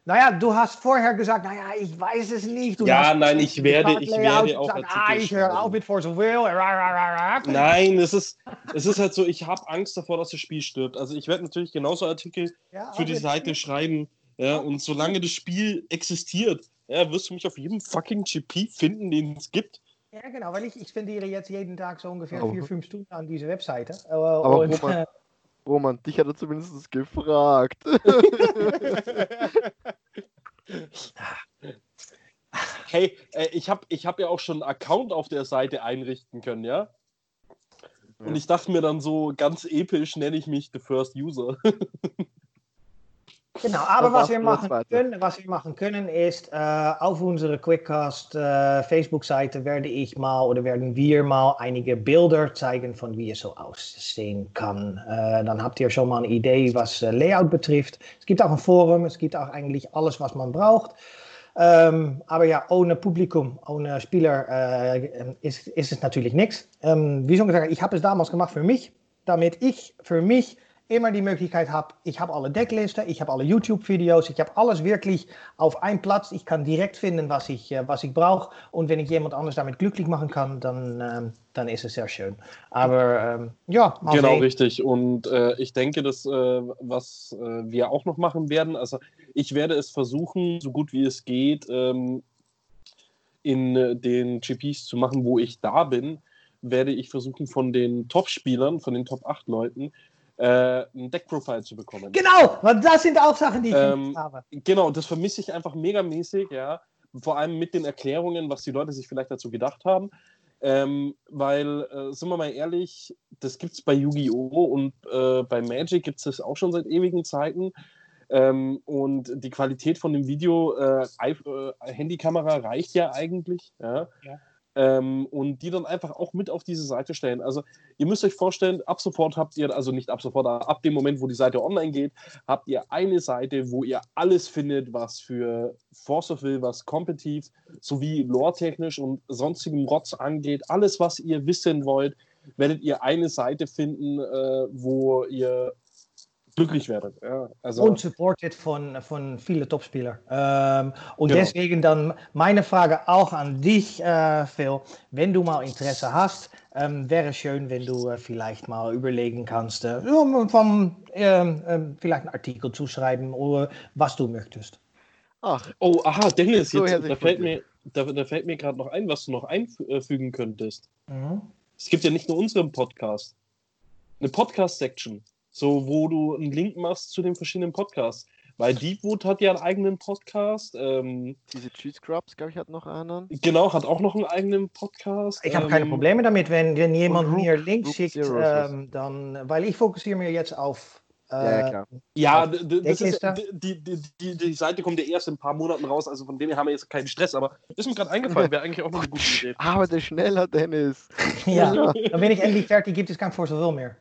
Naja, du hast vorher gesagt, naja, ich weiß es nicht. Du Ja, nein, ich werde- ich werde auch gesagt, Artikel Ah, ich höre auf mit Force of Will. Nein, es ist, es ist halt so, ich habe Angst davor, dass das Spiel stirbt. Also ich werde natürlich genauso Artikel Ja, für die aber- Seite schreiben. Ja, und solange das Spiel existiert, ja, wirst du mich auf jedem fucking GP finden, den es gibt. Ja, genau, weil ich, ich spendiere jetzt jeden Tag so ungefähr Oh. vier, fünf Stunden an diese Webseite. Äh, Aber und, Roman, äh, Roman, dich hat er zumindest gefragt. Hey, äh, ich habe ich hab ja auch schon einen Account auf der Seite einrichten können, ja? Und ich dachte mir dann so, ganz episch nenne ich mich The First User. Genau, aber was wir, machen können, was wir machen können, ist äh, auf unserer Quickcast äh, Facebook-Seite werde ich mal oder werden wir mal einige Bilder zeigen von wie es so aussehen kann. Äh, dann habt ihr schon mal eine Idee, was äh, Layout betrifft. Es gibt auch ein Forum, es gibt auch eigentlich alles, was man braucht. Ähm, aber ja, ohne Publikum, ohne Spieler äh, ist, ist es natürlich nichts. Ähm, wie schon gesagt, ich habe es damals gemacht für mich, damit ich für mich immer die Möglichkeit habe, ich habe alle Decklisten, ich habe alle YouTube-Videos, ich habe alles wirklich auf einen Platz. Ich kann direkt finden, was ich, äh, was ich brauche. Und wenn ich jemand anders damit glücklich machen kann, dann, ähm, dann ist es sehr schön. Aber ähm, ja, mal Genau, sehen. richtig. Und äh, ich denke, dass äh, was äh, wir auch noch machen werden, also ich werde es versuchen, so gut wie es geht, ähm, in äh, den GPs zu machen, wo ich da bin, werde ich versuchen, von den Top-Spielern, von den Top 8 Leuten, äh, ein Deck-Profile zu bekommen. Genau, weil das sind auch Sachen, die ich Ähm, habe. Genau, das vermisse ich einfach megamäßig, ja. Vor allem mit den Erklärungen, was die Leute sich vielleicht dazu gedacht haben. Ähm, weil, äh, sind wir mal ehrlich, das gibt es bei Yu-Gi-Oh! und äh, bei Magic gibt es das auch schon seit ewigen Zeiten. Ähm, und die Qualität von dem Video, äh, äh, Handykamera reicht ja eigentlich. Ja? Ja. Ähm, und die dann einfach auch mit auf diese Seite stellen. Also ihr müsst euch vorstellen, ab sofort habt ihr, also nicht ab sofort, aber ab dem Moment, wo die Seite online geht, habt ihr eine Seite, wo ihr alles findet, was für Force of Will, was kompetitiv sowie lore-technisch und sonstigem Rotz angeht. Alles, was ihr wissen wollt, werdet ihr eine Seite finden, äh, wo ihr glücklich werdet. Ja, also, Und supported von, von vielen Topspielern. Ähm, und Genau. deswegen dann meine Frage auch an dich, äh, Phil. Wenn du mal Interesse hast, ähm, wäre schön, wenn du äh, vielleicht mal überlegen kannst, äh, vom, ähm, ähm, vielleicht ein Artikel zu schreiben oder was du möchtest. Ach, oh, aha, Dennis, So jetzt, da fällt mir, da, da fällt mir gerade noch ein, was du noch einfügen könntest. Mhm. Es gibt ja nicht nur unseren Podcast, eine Podcast-Section, so wo du einen Link machst zu den verschiedenen Podcasts. Weil Deepwood hat ja einen eigenen Podcast. Ähm, diese Cheese Scrubs, glaube ich, hat noch einen. genau, hat auch noch einen eigenen Podcast. Ich habe ähm, keine Probleme damit, wenn, wenn jemand Rook- mir Links Rook schickt, ähm, dann, weil ich fokussiere mir jetzt auf. Äh, Ja, ja, klar. Ja, auf das ist, die, die, die, die Seite kommt ja erst in ein paar Monaten raus, also von dem her haben wir jetzt keinen Stress, aber ist mir gerade eingefallen, wäre eigentlich auch noch eine gute Idee. Arbeite schneller, Dennis. ja, Ja. dann bin ich endlich fertig, gibt es kein Force of Will mehr.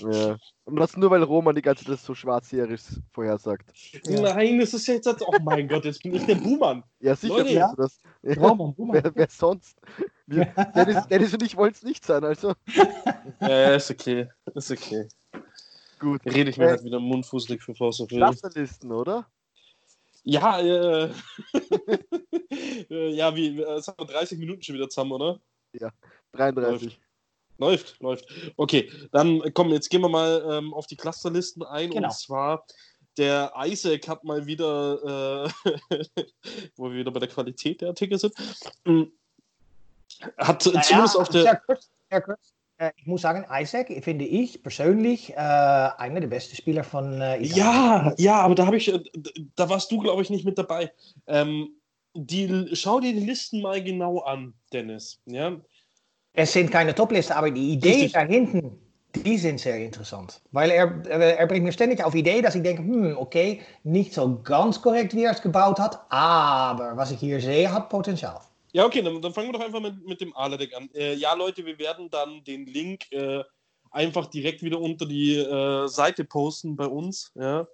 Ja. Und das nur, weil Roman die ganze Zeit das so schwarzjährig vorhersagt. Ja. Nein, das ist jetzt, oh mein Gott, jetzt bin ich der Buhmann. Ja, sicher Leute, ja. du das. Ja. Roman, Roman. Wer, wer sonst? Wir, Dennis, Dennis und ich wollen es nicht sein, also Ja, ist okay, ist okay. gut. Rede ich mir Äh, halt wieder mundfußlich für of Will. Clusterlisten, oder? Ja, äh, äh, ja, wie, äh, jetzt haben wir 30 Minuten schon wieder zusammen, oder? 33. Läuft, läuft. Okay, dann komm, jetzt gehen wir mal ähm, auf die Clusterlisten ein. Genau. Und zwar, der Isaac hat mal wieder, äh, wo wir wieder bei der Qualität der Artikel sind, ähm, hat Naja, zumindest auf der. Sehr kurz, sehr kurz. Äh, ich muss sagen, Isaac finde ich persönlich äh, einer der besten Spieler von äh, Italien. Ja, ja, aber da habe ich, äh, da warst du, glaube ich, nicht mit dabei. Ähm, die, schau dir die Listen mal genau an, Dennis. Ja, Es sind keine Toplisten, aber die Ideen Richtig. dahinten, die sind sehr interessant. Weil er, er, bringt mir ständig auf Ideen, dass ich denke, hm, okay, nicht so ganz korrekt, wie er es gebaut hat, aber was ich hier sehe, hat Potenzial. Ja, okay, dann, dann fangen wir doch einfach mit, mit dem Aladek an. Äh, ja, Leute, wir werden dann den Link äh, einfach direkt wieder unter die äh, Seite posten bei uns, ja.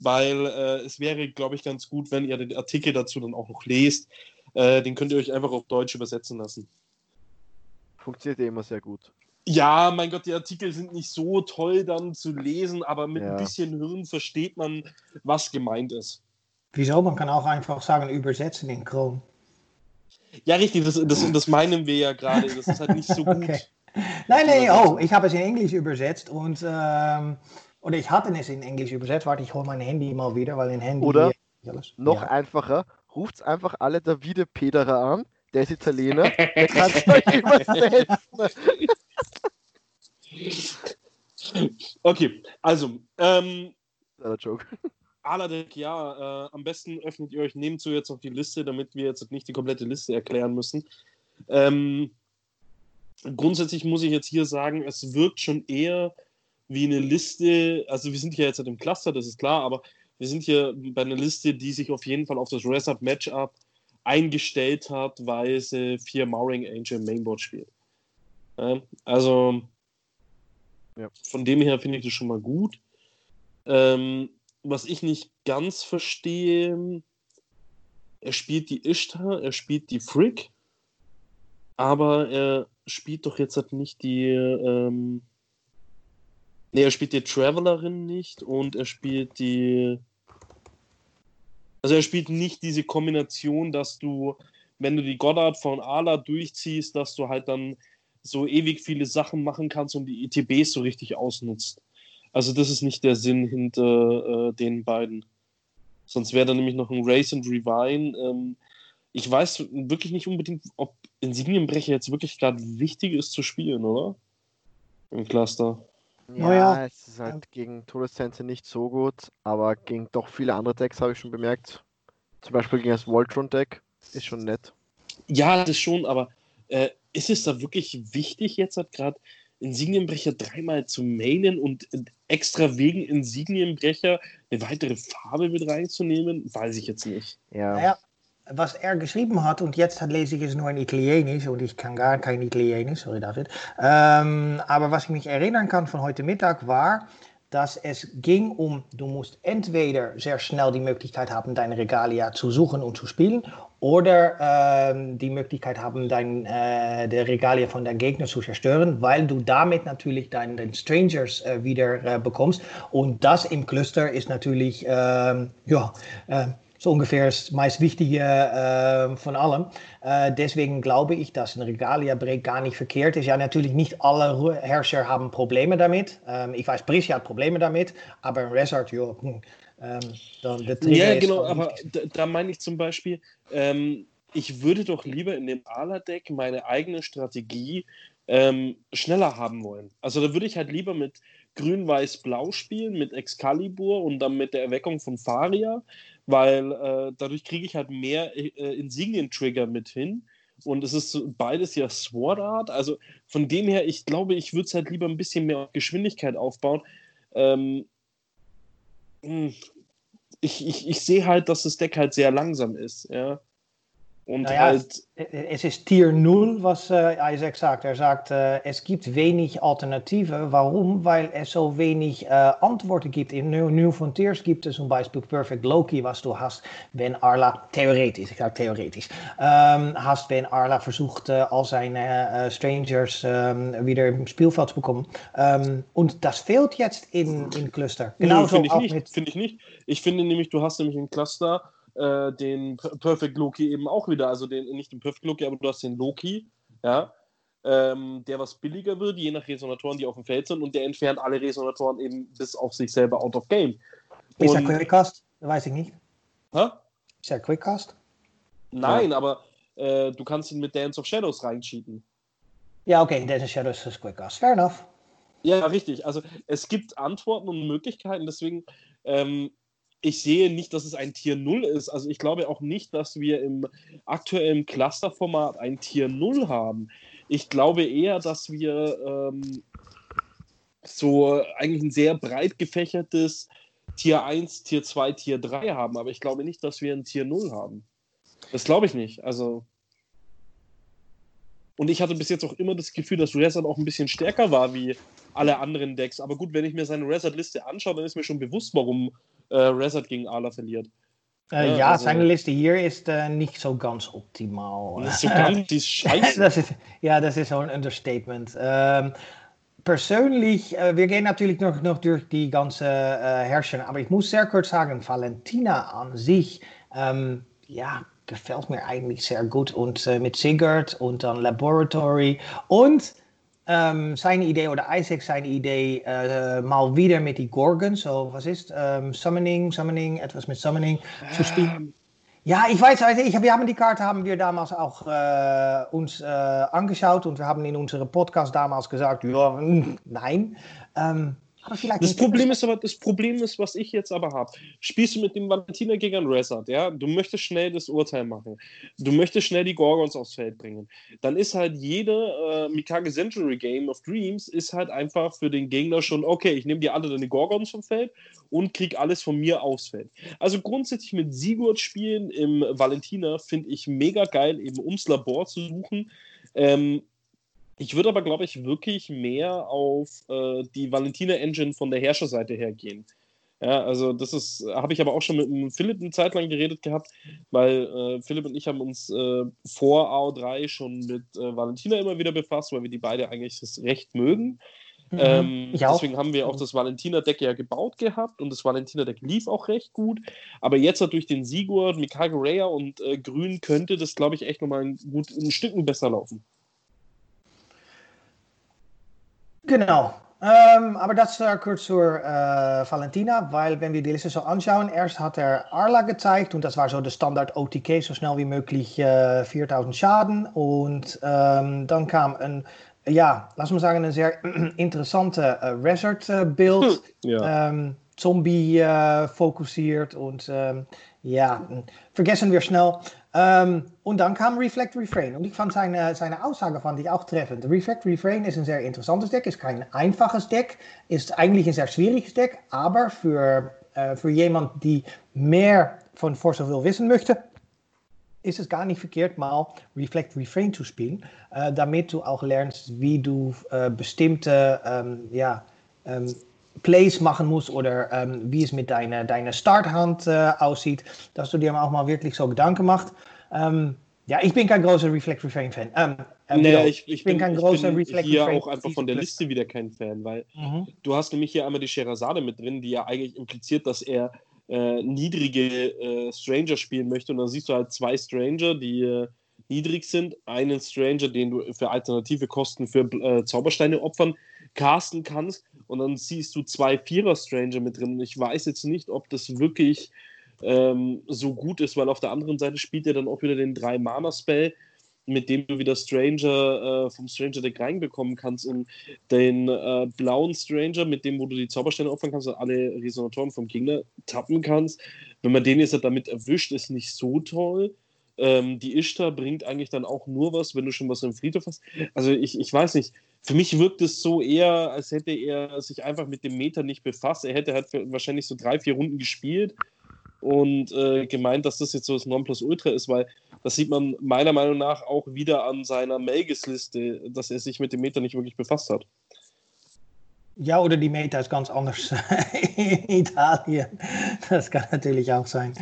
Weil äh, es wäre, glaube ich, ganz gut, wenn ihr den Artikel dazu dann auch noch lest. Äh, den könnt ihr euch einfach auf Deutsch übersetzen lassen. Funktioniert ja immer sehr gut. Ja, mein Gott, die Artikel sind nicht so toll dann zu lesen, aber mit Ja. ein bisschen Hirn versteht man, was gemeint ist. Wieso? Man kann auch einfach sagen, übersetzen in Chrome. Ja, richtig, das, das, das meinen wir ja gerade. Das ist halt nicht so gut. Okay. Nein, Übersetzen. oh, ich habe es in Englisch übersetzt und, ähm, oder ich hatte es in Englisch übersetzt. Warte, ich hole mein Handy mal wieder, weil in Handy. Oder alles. Noch Ja. einfacher, ruft einfach alle Davide Pederer an. Der ist Italiener. Der kann es euch übersetzen. Okay, also, ähm, Kleiner Joke. Aladek, ja, äh, am besten öffnet ihr euch nebenzu jetzt noch die Liste, damit wir jetzt nicht die komplette Liste erklären müssen. Ähm, grundsätzlich muss ich jetzt hier sagen, es wirkt schon eher wie eine Liste, also wir sind hier jetzt im Cluster, das ist klar, aber wir sind hier bei einer Liste, die sich auf jeden Fall auf das Reset-Matchup eingestellt hat, weil sie vier Mauring Angel Mainboard spielt. Ja, also ja. von dem her finde ich das schon mal gut. Ähm, was ich nicht ganz verstehe, er spielt die Ishtar, er spielt die Frick, aber er spielt doch jetzt halt nicht die. Ähm, ne, er spielt die Travelerin nicht und er spielt die. Also er spielt nicht diese Kombination, dass du, wenn du die Goddard von Ala durchziehst, dass du halt dann so ewig viele Sachen machen kannst und die ETBs so richtig ausnutzt. Also das ist nicht der Sinn hinter äh, den beiden. Sonst wäre da nämlich noch ein Race and Revine. Ähm, ich weiß wirklich nicht unbedingt, ob Insignienbrecher jetzt wirklich gerade wichtig ist zu spielen, oder? Im Cluster. Ja, naja. es ist halt gegen Todessense nicht so gut, aber gegen doch viele andere Decks habe ich schon bemerkt. Zum Beispiel gegen das Voltron-Deck ist schon nett. Ja, das schon, aber äh, ist es da wirklich wichtig, jetzt halt gerade Insignienbrecher dreimal zu mailen und extra wegen Insignienbrecher eine weitere Farbe mit reinzunehmen? Weiß ich jetzt nicht. Ja. Naja, was er geschrieben hat, und jetzt lese ich es nur in Italienisch, und ich kann gar kein Italienisch, sorry David. Ähm, aber was ich mich erinnern kann von heute Mittag war, dass es ging um, du musst entweder sehr schnell die Möglichkeit haben, deine Regalia zu suchen und zu spielen, oder ähm, die Möglichkeit haben, dein, äh, der Regalia von deinem Gegner zu zerstören, weil du damit natürlich deinen Strangers äh, wieder äh, bekommst. Und das im Cluster ist natürlich, ähm, ja, äh, so ungefähr das meist Wichtige äh, von allem. Äh, deswegen glaube ich, dass ein Regalia-Break gar nicht verkehrt ist. Ja, natürlich nicht alle Herrscher haben Probleme damit. Ähm, ich weiß, Prisja hat Probleme damit, aber ein Resort, ja, hm, ähm, ja, genau, aber da, da, meine ich zum Beispiel, ähm, ich würde doch lieber in dem Ala-Deck meine eigene Strategie ähm, schneller haben wollen. Also da würde ich halt lieber mit Grün-Weiß-Blau spielen, mit Excalibur und dann mit der Erweckung von Faria, weil äh, dadurch kriege ich halt mehr äh, Insignien-Trigger mit hin. Und es ist beides ja Sword Art. Also von dem her, ich glaube, ich würde es halt lieber ein bisschen mehr auf Geschwindigkeit aufbauen. Ähm, hm, ich, ich, ich sehe halt, dass das Deck halt sehr langsam ist. Ja. Und naja, halt es ist Tier 0, was äh, Isaac sagt. Er sagt, äh, es gibt wenig Alternativen. Warum? Weil es so wenig äh, Antworten gibt. In New, New Frontiers gibt es zum Beispiel Perfect Loki, was du hast, wenn Arla, theoretisch, ich sage theoretisch, ähm, hast, wenn Arla versucht, all seine äh, Strangers ähm, wieder im Spielfeld zu bekommen. Ähm, und das fehlt jetzt in, in Cluster. Genau finde ich, nicht. Find ich nicht. Ich finde nämlich, du hast nämlich in Cluster äh, den Perfect Loki eben auch wieder, also den, nicht den Perfect Loki, aber du hast den Loki, ja, ähm, der was billiger wird, je nach Resonatoren, die auf dem Feld sind, und der entfernt alle Resonatoren eben bis auf sich selber out of game. Ist er Quickcast? Weiß ich nicht. Hä? Ist er Quickcast? Nein, ja. aber äh, du kannst ihn mit Dance of Shadows reincheaten. Ja, okay, Dance of Shadows ist Quickcast. Fair enough. Ja, richtig. Also es gibt Antworten und Möglichkeiten, deswegen ähm, ich sehe nicht, dass es ein Tier 0 ist. Also ich glaube auch nicht, dass wir im aktuellen Clusterformat ein Tier 0 haben. Ich glaube eher, dass wir ähm, so eigentlich ein sehr breit gefächertes Tier 1, Tier 2, Tier 3 haben. Aber ich glaube nicht, dass wir ein Tier 0 haben. Das glaube ich nicht. Also. Und ich hatte bis jetzt auch immer das Gefühl, dass Resort auch ein bisschen stärker war wie alle anderen Decks. Aber gut, wenn ich mir seine Resort-Liste anschaue, dann ist mir schon bewusst, warum äh, Resort gegen Ala verliert. Äh, ja, ja also, seine Liste hier ist äh, nicht so ganz optimal. Nicht so ganz, die ist scheiße. das ist, ja, das ist so ein Understatement. Ähm, persönlich, äh, wir gehen natürlich noch, noch durch die ganze äh, Herrscher, aber ich muss sehr kurz sagen, Valentina an sich, ähm, ja, gefällt mir eigentlich sehr gut. Und äh, mit Sigurd und dann Laboratory und ähm, seine Idee oder Isaac seine Idee äh, mal wieder mit die Gorgon, so was ist ähm, Summoning, Summoning, etwas mit Summoning ähm. zu spielen. Ja, ich weiß, ich, wir haben die Karte haben wir damals auch äh, uns äh, angeschaut und wir haben in unserem Podcast damals gesagt, ja, nein. Ähm, das Problem ist aber, das Problem ist, was ich jetzt aber habe. Spielst du mit dem Valentina gegen einen Resort, ja? Du möchtest schnell das Urteil machen. Du möchtest schnell die Gorgons aufs Feld bringen. Dann ist halt jede äh, Mikage Century Game of Dreams ist halt einfach für den Gegner schon, okay, ich nehme dir alle deine Gorgons vom Feld und krieg alles von mir aufs Feld. Also grundsätzlich mit Sigurd spielen im Valentina finde ich mega geil, eben ums Labor zu suchen. Ähm, ich würde aber, glaube ich, wirklich mehr auf äh, die Valentina Engine von der Herrscherseite her gehen. Ja, also das ist, habe ich aber auch schon mit Philipp eine Zeit lang geredet gehabt, weil äh, Philipp und ich haben uns äh, vor AO3 schon mit äh, Valentina immer wieder befasst, weil wir die beide eigentlich recht mögen. Mhm, ähm, deswegen haben wir auch das Valentina-Deck ja gebaut gehabt und das Valentina-Deck lief auch recht gut. Aber jetzt halt durch den Sigurd, Mikage Raya und äh, Grün könnte das, glaube ich, echt nochmal ein, gut, ein Stück besser laufen. Genau. Ähm, aber das äh, kurz zur äh, Valentina, weil wenn wir die Liste so anschauen, erst hat er Arla gezeigt und das war so der Standard OTK, so schnell wie möglich äh, 4000 Schaden und ähm, dann kam ein, ja, lass mal sagen, ein sehr interessante äh, Resort-Build, hm, ja. ähm, Zombie äh, fokussiert und ähm, ja, vergessen wir schnell. Ähm, und dann kam Reflect Refrain. Und ich fand seine, seine Aussage fand ich auch treffend. Reflect Refrain ist ein sehr interessantes Deck, ist kein einfaches Deck, ist eigentlich ein sehr schwieriges Deck, aber für, äh, für jemand, die mehr von of Will wissen möchte, ist es gar nicht verkehrt, mal Reflect Refrain zu spielen, äh, damit du auch lernst, wie du äh, bestimmte ähm, ja, ähm, Plays machen musst oder ähm, wie es mit deiner, deiner Starthand äh, aussieht, dass du dir auch mal wirklich so Gedanken machst. Ähm, ja, ich bin kein großer Reflect Refrain Fan. Ähm, äh, nee, ich, ich, bin, kein großer ich bin Reflect hier Refrain auch einfach von der Liste wieder kein Fan, weil mhm. du hast nämlich hier einmal die Sherazade mit drin, die ja eigentlich impliziert, dass er äh, niedrige äh, Stranger spielen möchte und dann siehst du halt zwei Stranger, die äh, niedrig sind, einen Stranger, den du für alternative Kosten für äh, Zaubersteine opfern casten kannst und dann siehst du zwei Vierer-Stranger mit drin. Ich weiß jetzt nicht, ob das wirklich ähm, so gut ist, weil auf der anderen Seite spielt er dann auch wieder den drei Mana Spell, mit dem du wieder Stranger äh, vom Stranger Deck reinbekommen kannst und den äh, blauen Stranger, mit dem wo du die Zaubersteine opfern kannst und alle Resonatoren vom Gegner tappen kannst. Wenn man den jetzt damit erwischt, ist nicht so toll. Ähm, die Ishtar bringt eigentlich dann auch nur was, wenn du schon was im Friedhof hast. Also ich, ich weiß nicht, für mich wirkt es so eher, als hätte er sich einfach mit dem Meter nicht befasst. Er hätte halt wahrscheinlich so drei, vier Runden gespielt und äh, gemeint, dass das jetzt so das Nonplusultra ist, weil das sieht man meiner Meinung nach auch wieder an seiner Melges-Liste, dass er sich mit dem Meter nicht wirklich befasst hat. Ja, oder die Meta ist ganz anders in Italien. Das kann natürlich auch sein.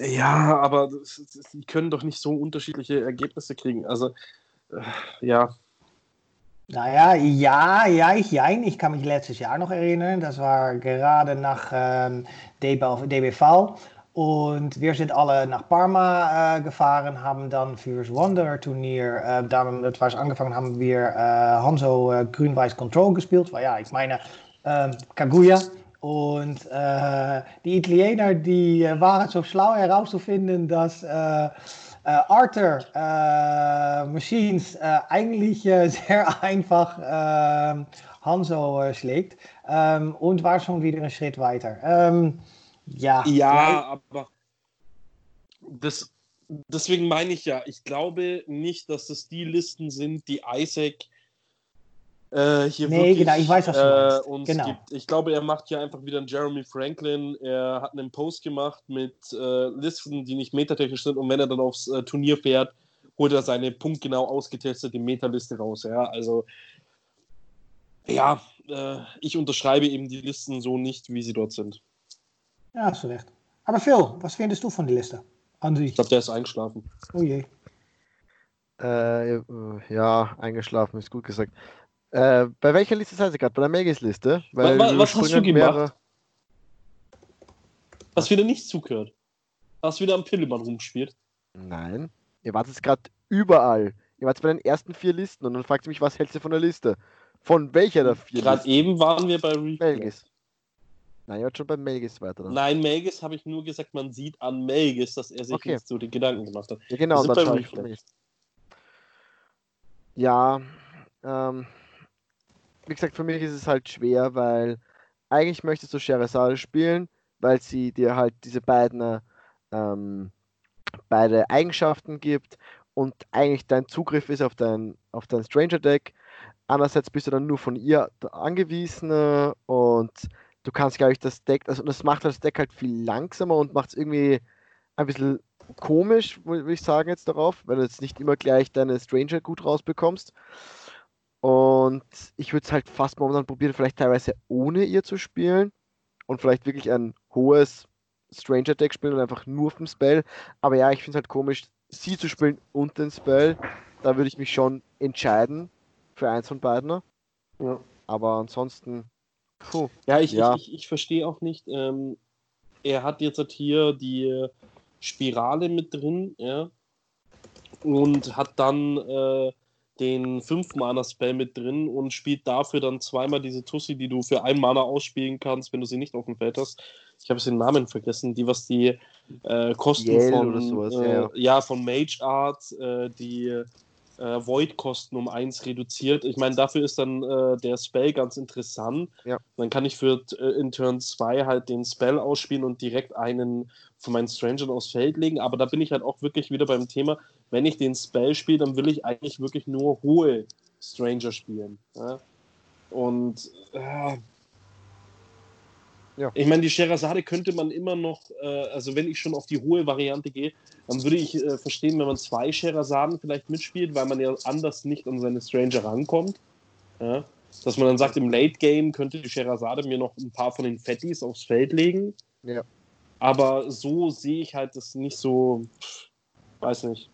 Ja, aber die können doch nicht so unterschiedliche Ergebnisse kriegen. Also, äh, ja. Naja, ja, ja, ich, ja, ich kann mich letztes Jahr noch erinnern. Das war gerade nach ähm, DBV. Und wir sind alle nach Parma äh, gefahren, haben dann fürs Wanderer-Turnier, äh, das war angefangen, haben wir äh, Hanzo äh, Grün-Weiß Control gespielt. Weil ja, ich meine, äh, Kaguya. Und äh, die Italiener, die äh, waren so schlau herauszufinden, dass äh, äh, Arthur äh, Machines eigentlich sehr einfach ähm, Hanzo schlägt ähm, und war schon wieder einen Schritt weiter. Ähm, ja, ja, aber das, deswegen meine ich ja, ich glaube nicht, dass das die Listen sind, die Isaac äh, hier nee, wirklich, genau, ich weiß, was du äh, uns genau. gibt. Ich glaube, er macht hier einfach wieder einen Jeremy Franklin. Er hat einen Post gemacht mit äh, Listen, die nicht metatechnisch sind und wenn er dann aufs äh, Turnier fährt, holt er seine punktgenau ausgetestete Metaliste raus. Ja, also ja, äh, ich unterschreibe eben die Listen so nicht, wie sie dort sind. Ja, hast du recht. Aber Phil, was findest du von der Liste? An sich? Ich glaube, der ist eingeschlafen. Oh je. Äh, ja, eingeschlafen ist gut gesagt. Äh, bei welcher Liste seid ihr gerade? Bei der Megis-Liste? Was, was hast du gemacht? Mehrere... Hast wieder nicht zugehört? Hast wieder am Pillemann rumgespielt? Nein. Ihr wart jetzt gerade überall. Ihr wart bei den ersten vier Listen und dann fragt ihr mich, was hältst du von der Liste? Von welcher der vier Gerade eben waren wir bei Melgis. Nein, ihr wart schon bei Melgis weiter. Dann. Nein, Melgis habe ich nur gesagt, man sieht an Melgis, dass er sich okay. jetzt so die Gedanken gemacht hat. Ja, genau, dann bei Ja, ähm, wie gesagt, für mich ist es halt schwer, weil eigentlich möchtest du Sherazade spielen, weil sie dir halt diese beiden ähm, beide Eigenschaften gibt und eigentlich dein Zugriff ist auf dein, auf dein Stranger Deck. Andererseits bist du dann nur von ihr angewiesen äh, und du kannst, glaube ich, das Deck, also das macht das Deck halt viel langsamer und macht es irgendwie ein bisschen komisch, würde ich sagen, jetzt darauf, weil du jetzt nicht immer gleich deine Stranger gut rausbekommst. Und ich würde es halt fast momentan probieren, vielleicht teilweise ohne ihr zu spielen und vielleicht wirklich ein hohes Stranger Deck spielen und einfach nur auf dem Spell. Aber ja, ich finde es halt komisch, sie zu spielen und den Spell. Da würde ich mich schon entscheiden für eins von beiden. Ja. Aber ansonsten. Puh, ja, ich, ja. ich, ich, ich verstehe auch nicht. Ähm, er hat jetzt halt hier die Spirale mit drin, ja. Und hat dann äh, den 5-Mana-Spell mit drin und spielt dafür dann zweimal diese Tussi, die du für ein Mana ausspielen kannst, wenn du sie nicht auf dem Feld hast. Ich habe jetzt den Namen vergessen, die, was die äh, Kosten Yale von, sowas, äh, ja. ja. von Mage Art, äh, die äh, Void-Kosten um 1 reduziert. Ich meine, dafür ist dann äh, der Spell ganz interessant. Ja. Dann kann ich für äh, in Turn 2 halt den Spell ausspielen und direkt einen von meinen Strangern aufs Feld legen. Aber da bin ich halt auch wirklich wieder beim Thema, wenn ich den Spell spiele, dann will ich eigentlich wirklich nur hohe Stranger spielen. Ja? Und äh, ja. ich meine, die Sherazade könnte man immer noch, äh, also wenn ich schon auf die hohe Variante gehe, dann würde ich äh, verstehen, wenn man zwei Sherazaden vielleicht mitspielt, weil man ja anders nicht an seine Stranger rankommt. Ja? Dass man dann sagt, im Late Game könnte die Sherazade mir noch ein paar von den Fettis aufs Feld legen. Ja. Aber so sehe ich halt das nicht so, weiß nicht.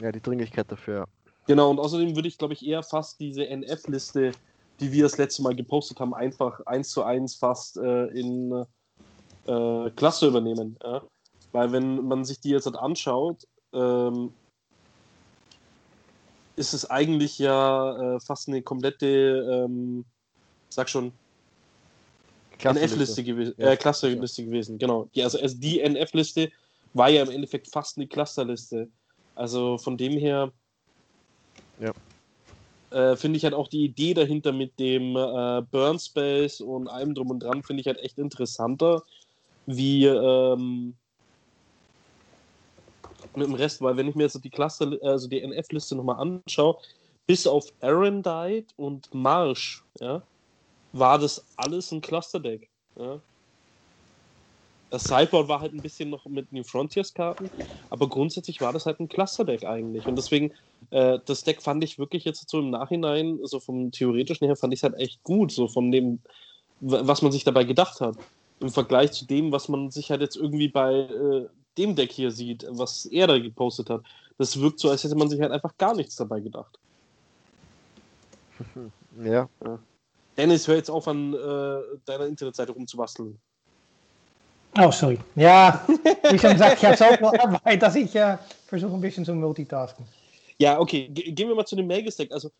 Ja, die Dringlichkeit dafür. Genau, und außerdem würde ich, glaube ich, eher fast diese NF-Liste, die wir das letzte Mal gepostet haben, einfach eins zu eins fast äh, in äh, Klasse übernehmen. Ja? Weil wenn man sich die jetzt halt anschaut, ähm, ist es eigentlich ja äh, fast eine komplette, ähm, sag schon, NF-Liste gewesen, ja. äh, Clusterliste ja. gewesen, genau. Die, also, also die NF-Liste war ja im Endeffekt fast eine Clusterliste. Also von dem her ja. äh, finde ich halt auch die Idee dahinter mit dem äh, Burn Space und allem drum und dran, finde ich halt echt interessanter, wie ähm, mit dem Rest, weil wenn ich mir jetzt die Cluster, also die NF-Liste nochmal anschaue, bis auf Arendite und Marsch, ja, war das alles ein Cluster-Deck. Ja. Das Sideboard war halt ein bisschen noch mit New Frontiers-Karten, aber grundsätzlich war das halt ein Cluster-Deck eigentlich. Und deswegen, äh, das Deck fand ich wirklich jetzt so im Nachhinein, so vom theoretischen her, fand ich es halt echt gut, so von dem, was man sich dabei gedacht hat. Im Vergleich zu dem, was man sich halt jetzt irgendwie bei äh, dem Deck hier sieht, was er da gepostet hat. Das wirkt so, als hätte man sich halt einfach gar nichts dabei gedacht. Ja. ja. Dennis, hör jetzt auf, an äh, deiner Internetseite rumzubasteln. Oh, sorry. Ja, wie schon gesagt, ich habe zoveel Arbeit, dass ich äh, versuche ein bisschen zu multitasken. Ja, okay. Ge gehen wir mal zu dem Magus-Deck. Also,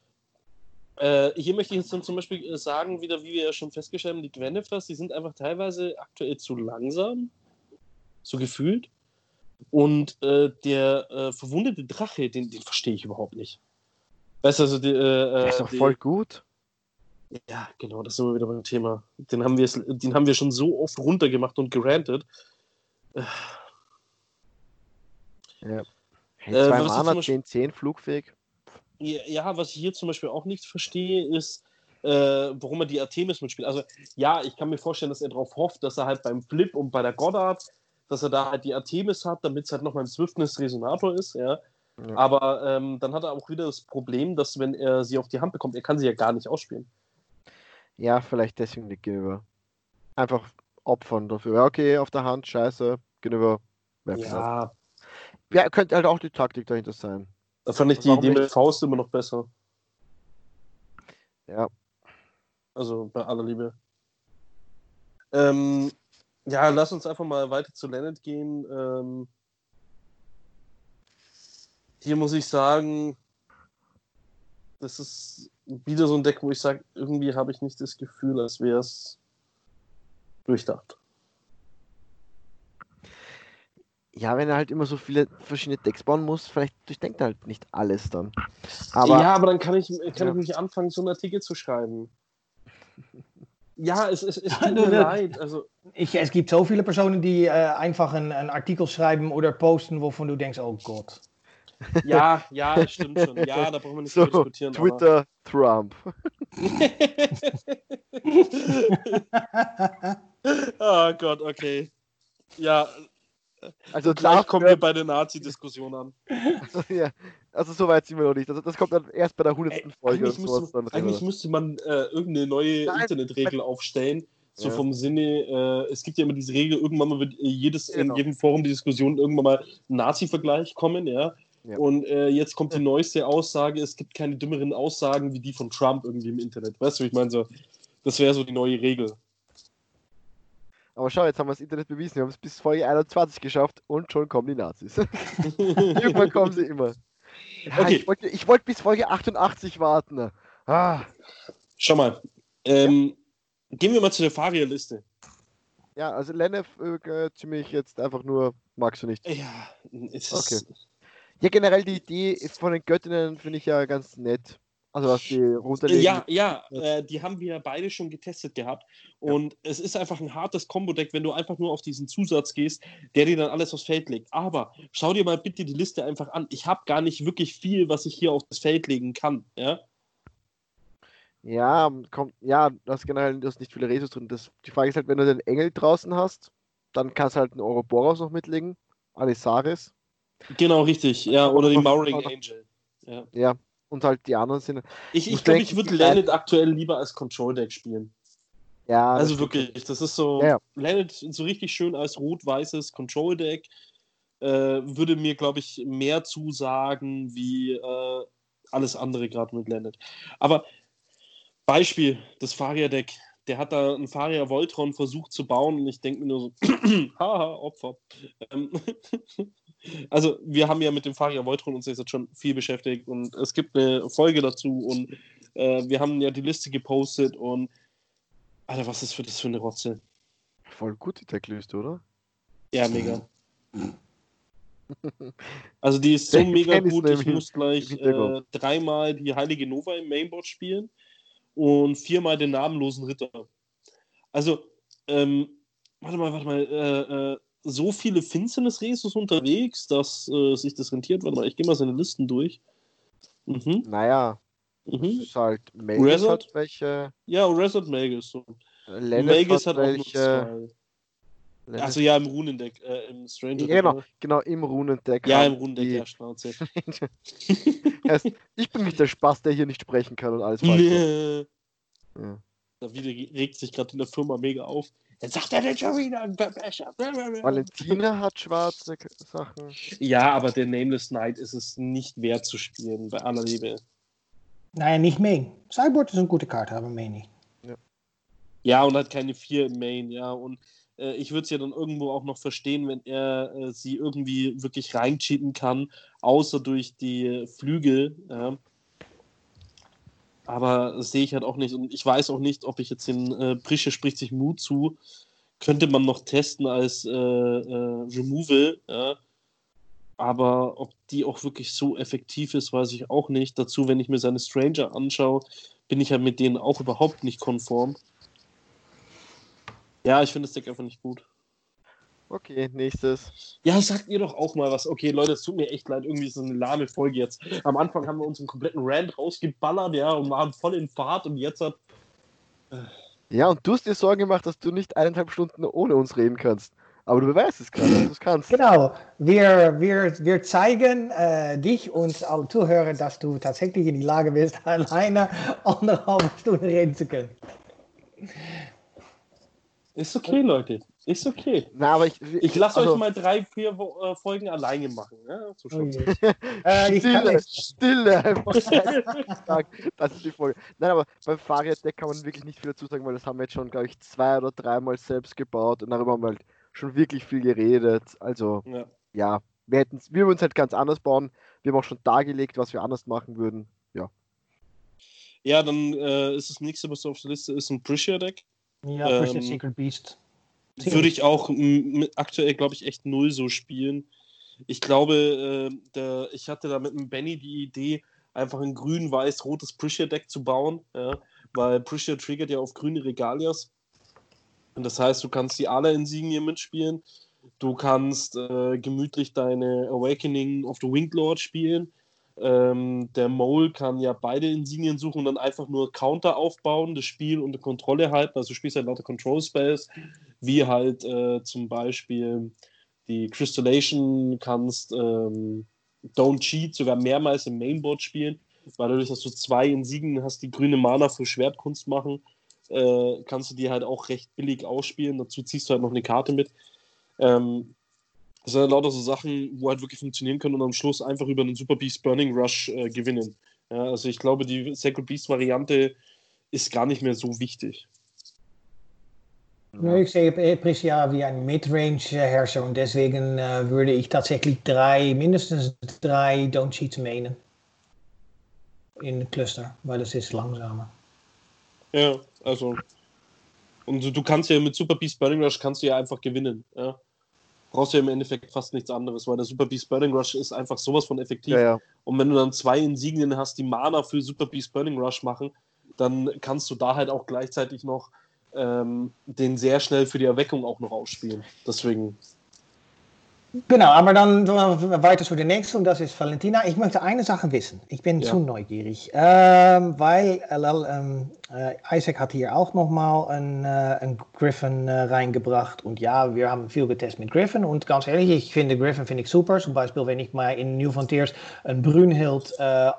äh, hier möchte ich jetzt dann zum Beispiel äh, sagen, wieder, wie wir ja schon festgestellt haben, die Gwenevers, die sind einfach teilweise aktuell zu langsam, so gefühlt. Und äh, der äh, verwundete Drache, den, den verstehe ich überhaupt nicht. Weißt du, also, die, äh, der ist doch voll gut. Ja, genau, das sind wir wieder beim Thema. Den haben wir, den haben wir schon so oft runtergemacht und gerantet. Ja. Hey, äh, zwei äh, Mana, Beispiel, 10, 10, flugfähig. Ja, ja, was ich hier zum Beispiel auch nicht verstehe, ist, äh, warum er die Artemis mitspielt. Also, ja, ich kann mir vorstellen, dass er darauf hofft, dass er halt beim Flip und bei der Goddard, dass er da halt die Artemis hat, damit es halt noch beim Swiftness Resonator ist, ja. ja. Aber ähm, dann hat er auch wieder das Problem, dass wenn er sie auf die Hand bekommt, er kann sie ja gar nicht ausspielen. Ja, vielleicht deswegen nicht gegenüber. Einfach opfern dafür. Ja, okay, auf der Hand, scheiße, gegenüber. Ja. ja, könnte halt auch die Taktik dahinter sein. Da fand ich die Idee mit Faust immer noch besser. Ja. Also bei aller Liebe. Ähm, ja, lass uns einfach mal weiter zu Leonard gehen. Ähm, hier muss ich sagen, das ist wieder so ein Deck, wo ich sage, irgendwie habe ich nicht das Gefühl, als wäre es durchdacht. Ja, wenn er halt immer so viele verschiedene Decks bauen muss, vielleicht durchdenkt er halt nicht alles dann. Aber, ja, aber dann kann ich, kann ja. ich nicht anfangen, so einen Artikel zu schreiben. Ja, es, es, es tut mir leid. Also, Ich, es gibt so viele Personen, die äh, einfach ein, ein Artikel schreiben oder posten, wovon du denkst, oh Gott. Ja, ja, stimmt schon. Ja, da brauchen wir nicht So, diskutieren. aber- Twitter, Trump. oh Gott, okay. Ja, Also gleich darf kommen wir bei der Nazi-Diskussion an. ja, also so weit sind wir noch nicht. Also das kommt dann erst bei der 100. Ey, Folge eigentlich, müsste, dann eigentlich müsste man äh, irgendeine neue Nein, Internetregel aufstellen. So Ja. vom Sinne, äh, es gibt ja immer diese Regel, irgendwann mal wird jedes, Genau. in jedem Forum die Diskussion irgendwann mal ein Nazi-Vergleich kommen, ja. Ja. Und äh, jetzt kommt die neueste Aussage, es gibt keine dümmeren Aussagen wie die von Trump irgendwie im Internet. Weißt du, ich meine? So, das wäre so die neue Regel. Aber schau, jetzt haben wir das Internet bewiesen. Wir haben es bis Folge 21 geschafft und schon kommen die Nazis. Irgendwann kommen sie immer. Ja, Okay. Ich wollte ich wollte bis Folge 88 warten. Ah, Schau mal. Ähm, Gehen wir mal zu der Fahrerliste. ja, also Lennef äh, ziemlich jetzt einfach nur, magst du nicht. Ja, es Okay. ist, Ja, generell die Idee von den Göttinnen finde ich ja ganz nett. Also was die runterlegen. Ja, ja, äh, die haben wir beide schon getestet gehabt. Und es ist einfach ein hartes Combo-Deck, wenn du einfach nur auf diesen Zusatz gehst, der dir dann alles aufs Feld legt. Aber schau dir mal bitte die Liste einfach an. Ich habe gar nicht wirklich viel, was ich hier aufs Feld legen kann. Ja? Ja, kommt, ja, du hast generell du hast nicht viele Resus drin. Das, die Frage ist halt, wenn du den Engel draußen hast, dann kannst du halt einen Ouroboros noch mitlegen. Alisaris. Genau, richtig. Ja, oder die Mauring Aber- Angel. Ja. Ja. Und halt die anderen sind. Ich, ich glaube, denken, ich würde Lanet aktuell lieber als Control-Deck spielen. Ja, Also wirklich, das ist so, Ja, ja. Lanet so richtig schön als rot-weißes Control-Deck. Äh, würde mir, glaube ich, mehr zusagen wie äh, alles andere gerade mit Lanet. Aber Beispiel, das Faria-Deck. Der hat da einen Faria Voltron versucht zu bauen und ich denke mir nur so, haha, Opfer. Ähm, also, wir haben ja mit dem Faria Voltron uns jetzt schon viel beschäftigt und es gibt eine Folge dazu und äh, wir haben ja die Liste gepostet und Alter, was ist für das für eine Rotze? Voll gut die Deckliste, oder? Ja, mega. Also die ist so Der mega gut, ich muss gleich äh, dreimal die Heilige Nova im Mainboard spielen und viermal den namenlosen Ritter. Also, ähm, warte mal, warte mal, äh, äh, so viele Finsternis-Resus unterwegs, dass äh, sich das rentiert. Warte mal, ich gehe mal seine Listen durch. Mhm, Naja, mhm. ist halt Magus Resort? hat welche. Ja, Resort Magus. So. Magus hat hat auch nur welche. zwei. Lenneth- Achso, ja, im Runendeck, äh, im Stranger. Ja, genau, genau, im Runendeck. Ja, im Runendeck, ja, Schnauze. Erst- ich bin nicht der Spaß, der hier nicht sprechen kann und alles macht. Nee. Ja. Da wieder regt sich gerade in der Firma mega auf. Jetzt sagt er denn schon wieder. Valentina hat schwarze Sachen. Ja, aber der Nameless Knight ist es nicht wert zu spielen, bei aller Liebe. Naja, nicht Main. Cyborg ist eine gute Karte, aber Main nicht. Ja, und hat keine vier im Main, ja. Und äh, ich würde es ja dann irgendwo auch noch verstehen, wenn er äh, sie irgendwie wirklich reincheaten kann, außer durch die Flügel. Ja. Aber sehe ich halt auch nicht. Und ich weiß auch nicht, ob ich jetzt den äh, Prische spricht sich Mut zu. Könnte man noch testen als äh, äh, Removal, ja. Aber ob die auch wirklich so effektiv ist, weiß ich auch nicht. Dazu, wenn ich mir seine Stranger anschaue, bin ich ja mit denen auch überhaupt nicht konform. Ja, ich finde das Deck einfach nicht gut. Okay, nächstes. Ja, sagt ihr doch auch mal was. Okay, Leute, es tut mir echt leid. Irgendwie ist das eine lahme Folge jetzt. Am Anfang haben wir uns einen kompletten Rand rausgeballert, ja, und waren voll in Fahrt und jetzt hat. Ja, und du hast dir Sorgen gemacht, dass du nicht eineinhalb Stunden ohne uns reden kannst. Aber du beweist es gerade, dass du es kannst. Genau, wir, wir, wir zeigen äh, dich und alle Zuhörer, dass du tatsächlich in die Lage bist, alleine anderthalb Stunden reden zu können. Ist okay, Leute. Ist okay. Na, aber ich. Ich lasse also, euch mal drei, vier Wo- äh, Folgen alleine machen. Ja, so je. äh, Stille. Stille. Das ist die Folge. Nein, aber beim Fahrraddeck kann man wirklich nicht viel dazu sagen, weil das haben wir jetzt schon, glaube ich, zwei oder dreimal selbst gebaut und darüber haben wir halt schon wirklich viel geredet. Also, Ja. ja, wir, wir würden es halt ganz anders bauen. Wir haben auch schon dargelegt, was wir anders machen würden. Ja. ja, dann äh, ist das nächste, was auf der Liste ist, ein Prisha-Deck. Ja, Ähm, Secret Beast. Würde ich auch aktuell, glaube ich, echt null so spielen. Ich glaube, äh, der, ich hatte da mit dem Benny die Idee, einfach ein grün-weiß-rotes Prisha-Deck zu bauen. Ja, weil Prisha triggert ja auf grüne Regalias. Und das heißt, du kannst die Ala-Insignien mitspielen. Du kannst äh, gemütlich deine Awakening of the Winged Lord spielen. Ähm, der Mole kann ja beide Insignien suchen und dann einfach nur Counter aufbauen, das Spiel unter Kontrolle halten. Also du spielst halt lauter Control Spells, wie halt äh, zum Beispiel die Crystallation kannst ähm, Don't Cheat sogar mehrmals im Mainboard spielen, weil dadurch, dass du zwei Insignien hast, die grüne Mana für Schwertkunst machen, äh, kannst du die halt auch recht billig ausspielen. Dazu ziehst du halt noch eine Karte mit. Ähm, das sind halt lauter so Sachen, wo halt wirklich funktionieren können und am Schluss einfach über einen Super Beast Burning Rush äh, gewinnen. Ja, also ich glaube, die Sacred Beast Variante ist gar nicht mehr so wichtig. Ja, ich sehe Prisja wie ein Midrange-Herrscher und deswegen äh, würde ich tatsächlich drei, mindestens drei Don't Cheats meinen in de Cluster, weil das ist langsamer. Ja, also und du, du kannst ja mit Super Beast Burning Rush kannst du ja einfach gewinnen. Ja? Brauchst du ja im Endeffekt fast nichts anderes, weil der Super Beast Burning Rush ist einfach sowas von effektiv. Ja, ja. Und wenn du dann zwei Insignien hast, die Mana für Super Beast Burning Rush machen, dann kannst du da halt auch gleichzeitig noch ähm, den sehr schnell für die Erweckung auch noch ausspielen. Deswegen. Genau, aber dann weiter zu der nächsten und das ist Valentina. Ich möchte eine Sache wissen. Ich bin Ja. zu neugierig, ähm, weil äh, ähm, äh, Isaac hat hier auch nochmal einen, äh, einen Griffin äh, reingebracht. Und ja, wir haben viel getestet mit Griffin. Und ganz ehrlich, ich finde Griffin finde ich super. Zum Beispiel, wenn ich mal in New Frontiers een Brunhild äh,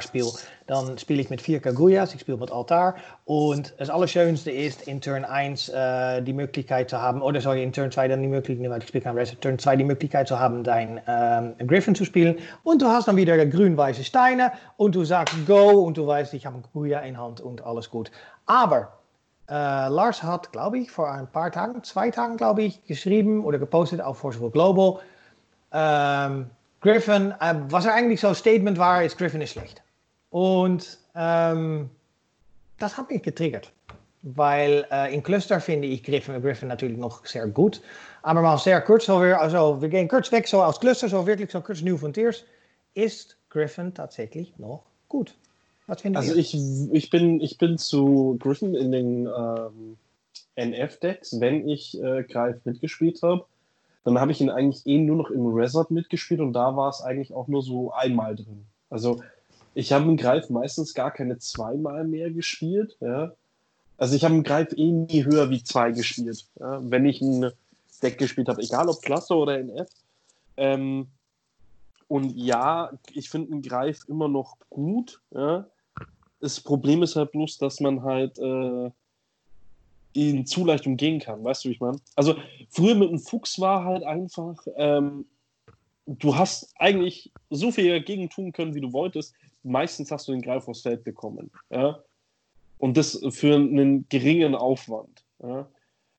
spiele, dann spiele ich mit vier Kaguyas, ich spiele mit Altar. Und das Allerschönste ist, in Turn 1 äh, die Möglichkeit zu haben, oder sorry, in Turn 2 dann die Möglichkeit, weil ich spiele kein Rest, Turn 2 die Möglichkeit zu haben, dein ähm, Griffin zu spielen. Und du hast dann wieder grün-weiße Steine und du sagst Go und du weißt, ich habe ein Kaguya in Hand und alles gut. Aber äh, Lars hat, glaube ich, vor ein paar Tagen, zwei Tagen, glaube ich, geschrieben oder gepostet auf Forcible Global. Ähm, Griffin, äh, was er eigentlich so Statement war, ist Griffin ist schlecht. Und ähm, das hat mich getriggert. Weil äh, in Cluster finde ich Griffin, Griffin natürlich noch sehr gut. Aber mal sehr kurz, so wir, also wir gehen kurz weg, so als Cluster, so wirklich so kurz New Frontiers, ist Griffin tatsächlich noch gut. Was findet Also ihr? ich, ich, bin, ich bin zu Griffin in den ähm, NF-Decks, wenn ich äh, Greif mitgespielt habe. Dann habe ich ihn eigentlich eh nur noch im Resort mitgespielt und da war es eigentlich auch nur so einmal drin. Also ich habe einen Greif meistens gar keine zweimal mehr gespielt. Ja? Also ich habe einen Greif eh nie höher wie zwei gespielt. Ja? Wenn ich ein Deck gespielt habe, egal ob Klasse oder NF. Ähm, und ja, ich finde einen Greif immer noch gut. Ja? Das Problem ist halt bloß, dass man halt äh, ihn zu leicht umgehen kann. Weißt du, wie ich meine? Also früher mit einem Fuchs war halt einfach, ähm, du hast eigentlich so viel dagegen tun können, wie du wolltest. Meistens hast du den Greif aus Feld bekommen. Ja? Und das für einen geringen Aufwand. Ja?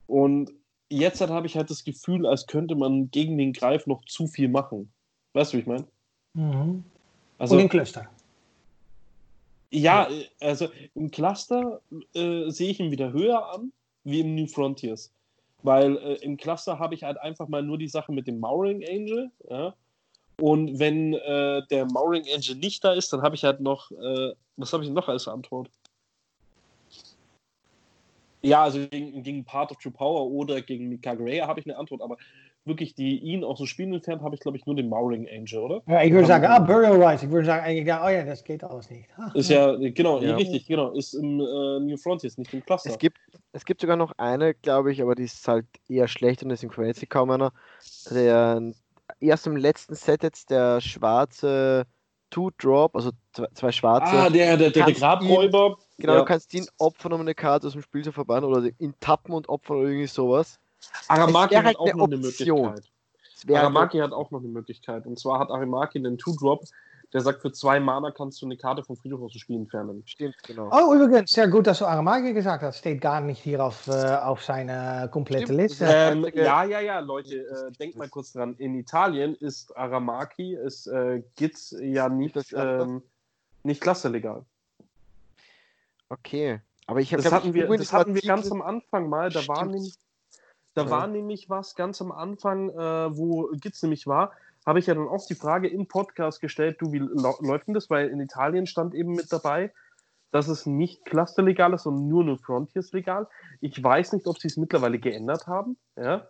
Und jetzt halt habe ich halt das Gefühl, als könnte man gegen den Greif noch zu viel machen. Weißt du, wie ich meine? Mhm. Also, und in Cluster. ja, also im Cluster äh, sehe ich ihn wieder höher an, wie im New Frontiers. Weil äh, im Cluster habe ich halt einfach mal nur die Sache mit dem Mauring Angel. Ja? Und wenn äh, der Mauring Angel nicht da ist, dann habe ich halt noch, äh, was habe ich noch als Antwort? Ja, also gegen, gegen Part of True Power oder gegen Mika Greya habe ich eine Antwort, aber wirklich, die ihn aus dem Spiel entfernt, habe ich, glaube ich, nur den Mauring Angel, oder? Ja, ich würde sagen, ah, Burial Rights. Ich würde sagen, eigentlich, ja, oh ja, das geht alles nicht. Ah, Ist ja, genau, Ja. richtig, genau, ist im äh, New Frontiers, nicht im Cluster. Es gibt, es gibt sogar noch eine, glaube ich, aber die ist halt eher schlecht und deswegen verwendet sie kaum einer. Der erst im letzten Set jetzt der schwarze Two-Drop, also zwei, zwei schwarze. Ah, der, der, der, der Grabräuber. genau, ja. du kannst ihn opfern, um eine Karte aus dem Spiel zu verbannen oder ihn tappen und opfern oder irgendwie sowas. Aramaki hat halt auch noch eine. Möglichkeit. Wäre Aramaki hat auch noch eine Möglichkeit. Und zwar hat Aramaki einen Two-Drop, der sagt, für zwei Mana kannst du eine Karte vom Friedhof aus dem Spiel entfernen. Stimmt, genau. Oh, übrigens, sehr gut, dass du Aramaki gesagt hast. Steht gar nicht hier auf, äh, auf seine komplette Stimmt, Liste. Ähm, ja, ja, ja, Leute, äh, denkt mal kurz dran. In Italien ist Aramaki, ist äh, Gitz ja nicht, ähm, nicht klasselegal. Okay. Aber ich habe Das hatten ich wir, das hatten wir ganz am Anfang mal. Da war nämlich, da Ja. war nämlich was ganz am Anfang, äh, wo Gitz nämlich war, habe ich ja dann auch die Frage im Podcast gestellt, du, wie läuft denn das? Weil in Italien stand eben mit dabei, dass es nicht clusterlegal ist, sondern nur nur Frontiers legal. Ich weiß nicht, ob sie es mittlerweile geändert haben. Ja?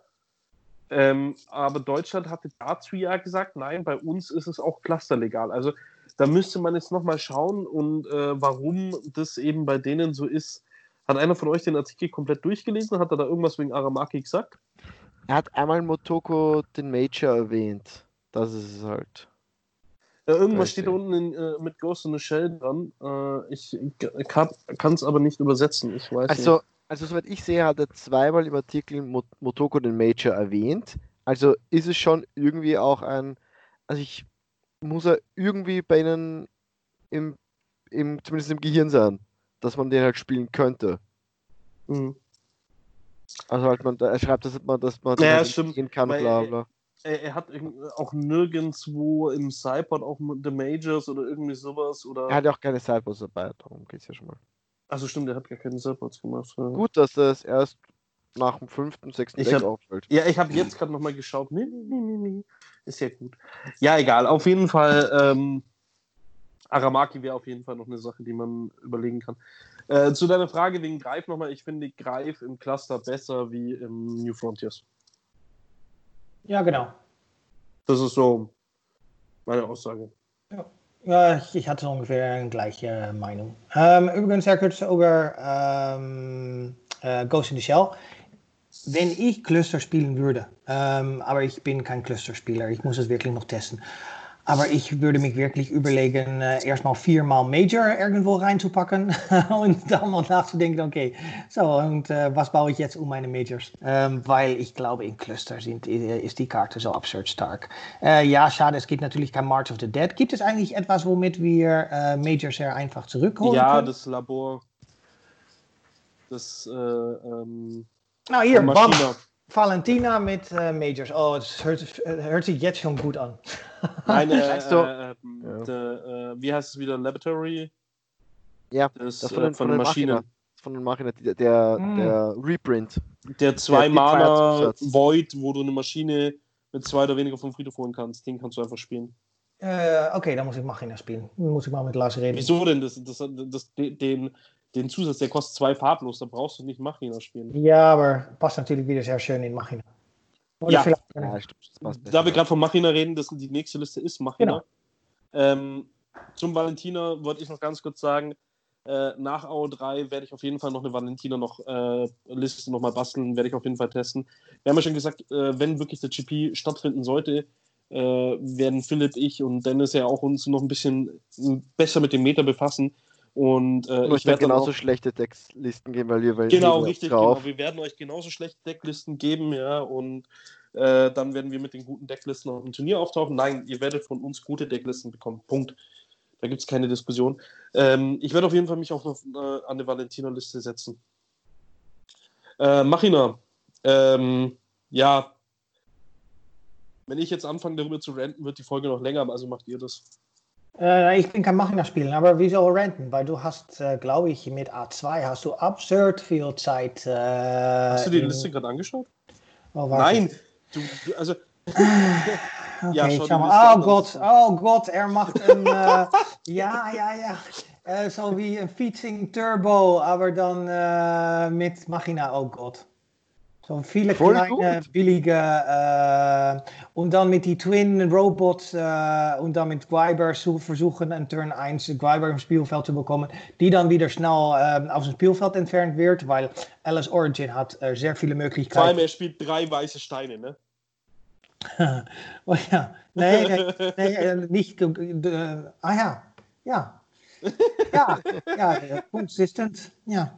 Ähm, aber Deutschland hatte dazu ja gesagt, nein, bei uns ist es auch clusterlegal. Also da müsste man jetzt nochmal schauen und äh, warum das eben bei denen so ist. Hat einer von euch den Artikel komplett durchgelesen? Hat er da irgendwas wegen Aramaki gesagt? Er hat einmal Motoko den Major erwähnt. Das ist es halt. Ja, irgendwas steht da unten in, äh, mit Ghost in the Shell dran. Äh, ich kann es aber nicht übersetzen. Ich weiß also, nicht. also, soweit ich sehe, hat er zweimal im Artikel Mot Motoko den Major erwähnt. Also ist es schon irgendwie auch ein. Also ich muss er irgendwie bei ihnen im, im, zumindest im Gehirn sein, dass man den halt spielen könnte. Mhm. Also halt man, er schreibt, dass man, dass man ja, halt stimmt. kann, bla bla. Er, er, hat auch nirgendwo im Cypod auch The Majors oder irgendwie sowas oder. Er hat ja auch keine Cypods dabei, darum geht es ja schon mal. Also stimmt, er hat gar keine Cypods gemacht. Ja. Gut, dass er es erst nach dem fünften, sechsten Deck auffällt. Ja, ich habe jetzt gerade nochmal geschaut. Nee, nee, nee, nee. Ist ja gut. Ja, egal. Auf jeden Fall, ähm, Aramaki wäre auf jeden Fall noch eine Sache, die man überlegen kann. Äh, zu deiner Frage wegen Greif nochmal. Ich finde Greif im Cluster besser wie im New Frontiers. Ja, genau. Das ist so meine Aussage. Ja. Ja, ich hatte ungefähr eine gleiche Meinung. Ähm, übrigens, Herr Kurz, über ähm, äh, Ghost in the Shell. Wenn ich Cluster spielen würde, ähm, aber ich bin kein Cluster-Spieler, ich muss es wirklich noch testen. Aber ich würde mich wirklich überlegen, äh, erstmal viermal Major irgendwo reinzupacken und dann mal nachzudenken, okay, so, und äh, was baue ich jetzt um meine Majors? Ähm, weil ich glaube, in Cluster sind, äh, ist die Karte so absurd stark. Äh, ja, schade, es gibt natürlich kein March of the Dead. Gibt es eigentlich etwas, womit wir äh, Majors sehr einfach zurückholen Ja, können? das Labor. Das, äh, ähm, nou, hier, bam. Valentina mit äh, Majors. Oh, es hört, hört, sich jetzt schon gut an. Nein, äh, äh, de, wie heißt es wieder? Laboratory? Ja, das, das von, den, von, von den Maschinen. Von den Maschinen, der, der, mm. der Reprint. Der 2 Mana Void, wo du eine Maschine mit zwei oder weniger vom Friedhof holen kannst. Den kannst du einfach spielen. Oké, okay, dann muss ich Machina spielen. Dann muss ich mal mit Lars reden. Wieso denn? Das, das, das, den, den Zusatz, der kostet zwei farblos, da brauchst du nicht Machina spielen. Ja, aber passt natürlich wieder sehr schön in Machina. Oder ja, ja stimmt, da wir gerade von Machina reden, das die nächste Liste ist Machina. Genau. Ähm, zum Valentina wollte ich noch ganz kurz sagen, äh, nach AO3 werde ich auf jeden Fall noch eine Valentina noch äh, Liste noch mal basteln, werde ich auf jeden Fall testen. Wir haben ja schon gesagt, äh, wenn wirklich der GP stattfinden sollte, äh, werden Philipp, ich und Dennis ja auch uns noch ein bisschen besser mit dem Meta befassen und äh, ich werde genauso auch, schlechte Decklisten geben, weil wir weil genau richtig drauf. genau. Wir werden euch genauso schlechte Decklisten geben, ja und äh, dann werden wir mit den guten Decklisten auf dem Turnier auftauchen. Nein, ihr werdet von uns gute Decklisten bekommen. Punkt. Da gibt es keine Diskussion. Ähm, ich werde auf jeden Fall mich auch noch äh, an die Valentina-Liste setzen. Äh, Machina, ähm, ja, wenn ich jetzt anfange darüber zu ranten, wird die Folge noch länger, also macht ihr das. Äh, ich bin kein Machina spielen, aber wieso renten? Weil du hast, äh, glaube ich, mit A2 hast du absurd viel Zeit. Äh, hast du die in... Liste gerade angeschaut? Oh, Nein, du, du, also. okay, ja, schau mal. Oh Gott, oh Gott, er macht een. uh, ja, ja, ja. So wie een Featuring Turbo, aber dann uh, mit Machina, oh Gott. So viele kleine, billige äh, und dann mit die Twin Robots äh, und dann mit Gwyber zu versuchen, einen Turn 1 Gwyber im Spielfeld zu bekommen, die dann wieder schnell äh, aus dem Spielfeld entfernt wird, weil Alice Origin hat äh, sehr viele Möglichkeiten. Vor allem, er spielt drei weiße Steine, ne? oh ja, nee, nee, nee nicht, ah ja, ja, ja, ja, consistent, ja.